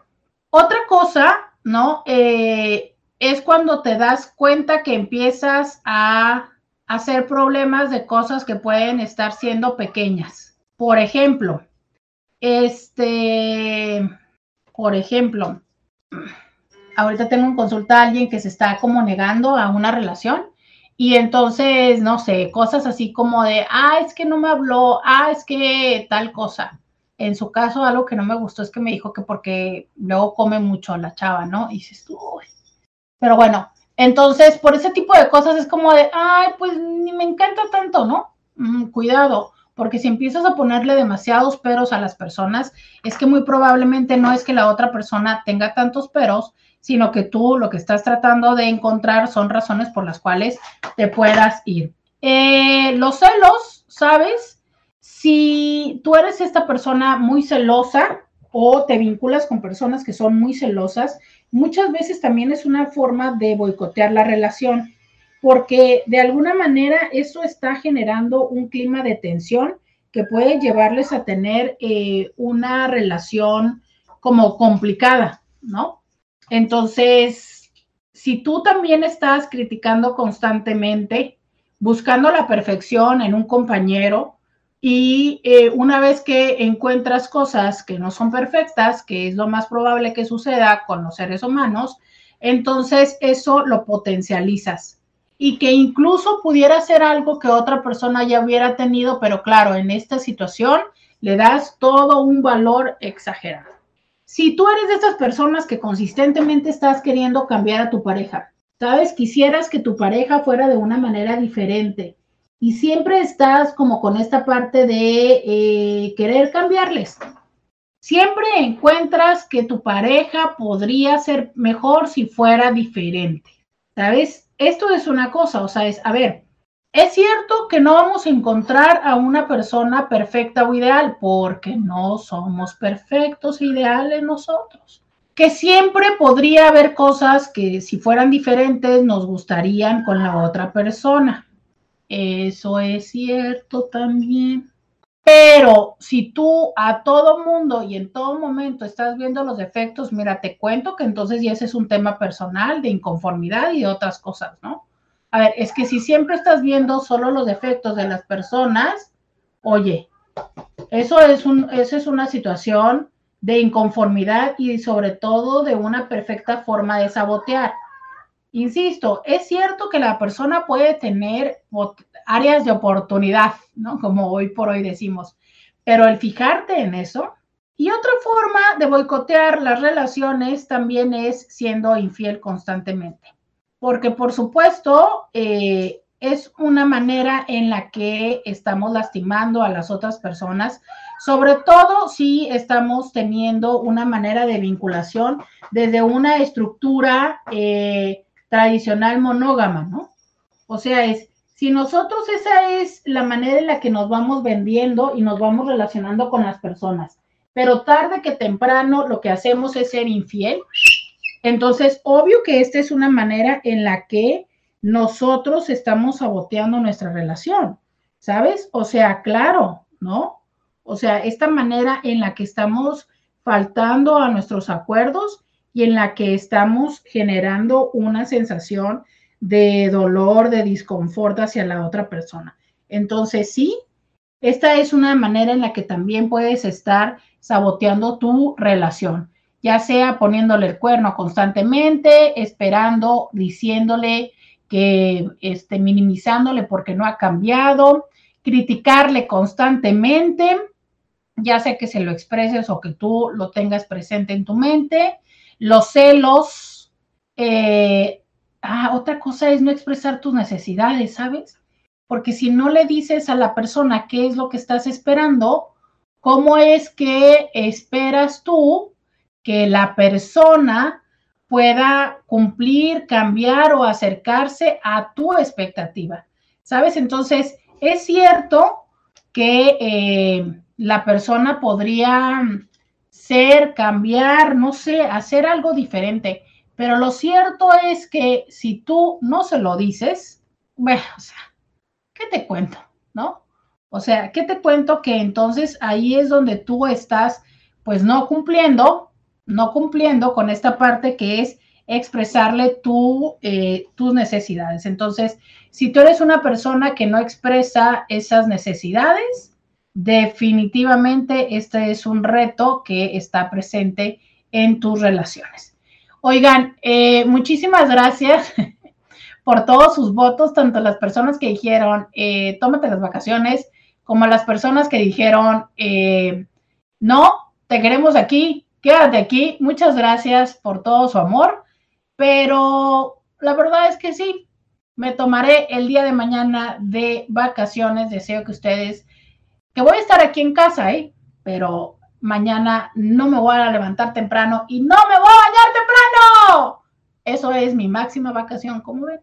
otra cosa, ¿no? Eh, es cuando te das cuenta que empiezas a hacer problemas de cosas que pueden estar siendo pequeñas. Por ejemplo, este, por ejemplo, ahorita tengo en consulta a alguien que se está como negando a una relación y entonces, no sé, cosas así como de, ah, es que no me habló, ah, es que tal cosa en su caso, algo que no me gustó es que me dijo que porque luego come mucho la chava, ¿no? Y dices tú, pero bueno, entonces por ese tipo de cosas es como de, ay, pues ni me encanta tanto, ¿no? mm, cuidado, porque si empiezas a ponerle demasiados peros a las personas, es que muy probablemente no es que la otra persona tenga tantos peros, sino que tú lo que estás tratando de encontrar son razones por las cuales te puedas ir. Eh, los celos, ¿sabes? Si tú eres esta persona muy celosa o te vinculas con personas que son muy celosas, muchas veces también es una forma de boicotear la relación porque de alguna manera eso está generando un clima de tensión que puede llevarles a tener eh, una relación como complicada, ¿no? Entonces, si tú también estás criticando constantemente, buscando la perfección en un compañero, y eh, una vez que encuentras cosas que no son perfectas, que es lo más probable que suceda con los seres humanos, entonces eso lo potencializas y que incluso pudiera ser algo que otra persona ya hubiera tenido, pero claro, en esta situación le das todo un valor exagerado. Si tú eres de esas personas que consistentemente estás queriendo cambiar a tu pareja, sabes, quisieras que tu pareja fuera de una manera diferente y siempre estás como con esta parte de eh, querer cambiarles. Siempre encuentras que tu pareja podría ser mejor si fuera diferente, ¿sabes? esto es una cosa, o sea, es, a ver, es cierto que no vamos a encontrar a una persona perfecta o ideal, porque no somos perfectos e ideales nosotros. Que siempre podría haber cosas que si fueran diferentes nos gustarían con la otra persona. Eso es cierto también. Pero si tú a todo mundo y en todo momento estás viendo los defectos, mira, te cuento que entonces ya ese es un tema personal de inconformidad y de otras cosas, ¿no? A ver, es que si siempre estás viendo solo los defectos de las personas, oye, eso es, un, eso es una situación de inconformidad y sobre todo de una perfecta forma de sabotear. Insisto, es cierto que la persona puede tener áreas de oportunidad, ¿no? Como hoy por hoy decimos. Pero el fijarte en eso. Y otra forma de boicotear las relaciones también es siendo infiel constantemente. Porque por supuesto, eh, es una manera en la que estamos lastimando a las otras personas, sobre todo si estamos teniendo una manera de vinculación desde una estructura eh, tradicional monógama, ¿no? O sea, es si nosotros esa es la manera en la que nos vamos vendiendo y nos vamos relacionando con las personas, pero tarde que temprano lo que hacemos es ser infiel, entonces obvio que esta es una manera en la que nosotros estamos saboteando nuestra relación, ¿sabes? O sea, claro, ¿no? O sea, esta manera en la que estamos faltando a nuestros acuerdos y en la que estamos generando una sensación de dolor, de disconfort hacia la otra persona. Entonces, sí, esta es una manera en la que también puedes estar saboteando tu relación, ya sea poniéndole el cuerno constantemente, esperando, diciéndole que esté minimizándole porque no ha cambiado, criticarle constantemente, ya sea que se lo expreses o que tú lo tengas presente en tu mente, los celos, eh, Ah, otra cosa es no expresar tus necesidades, ¿sabes? Porque si no le dices a la persona qué es lo que estás esperando, ¿cómo es que esperas tú que la persona pueda cumplir, cambiar o acercarse a tu expectativa? ¿Sabes? Entonces, es cierto que eh, la persona podría ser, cambiar, no sé, hacer algo diferente, pero lo cierto es que si tú no se lo dices, bueno, o sea, ¿qué te cuento? ¿No? O sea, ¿qué te cuento? Que entonces ahí es donde tú estás, pues no cumpliendo, no cumpliendo con esta parte que es expresarle eh, tus necesidades. Entonces, si tú eres una persona que no expresa esas necesidades, definitivamente este es un reto que está presente en tus relaciones. Oigan, eh, muchísimas gracias por todos sus votos, tanto las personas que dijeron, eh, tómate las vacaciones, como las personas que dijeron, no, te queremos aquí, quédate aquí. Muchas gracias por todo su amor, pero la verdad es que sí, me tomaré el día de mañana de vacaciones. Deseo que ustedes, que voy a estar aquí en casa, ¿eh? Pero mañana no me voy a levantar temprano y no me voy a bañar temprano. Eso es mi máxima vacación, como ven.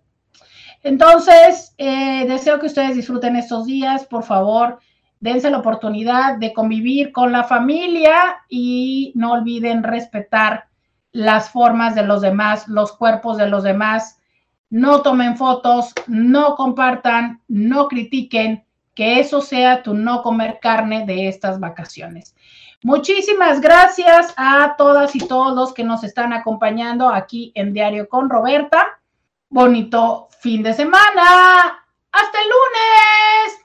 Entonces, eh, deseo que ustedes disfruten estos días, por favor, dense la oportunidad de convivir con la familia y no olviden respetar las formas de los demás, los cuerpos de los demás. No tomen fotos, no compartan, no critiquen, que eso sea tu no comer carne de estas vacaciones. Muchísimas gracias a todas y todos los que nos están acompañando aquí en Diario con Roberta. Bonito fin de semana. Hasta el lunes.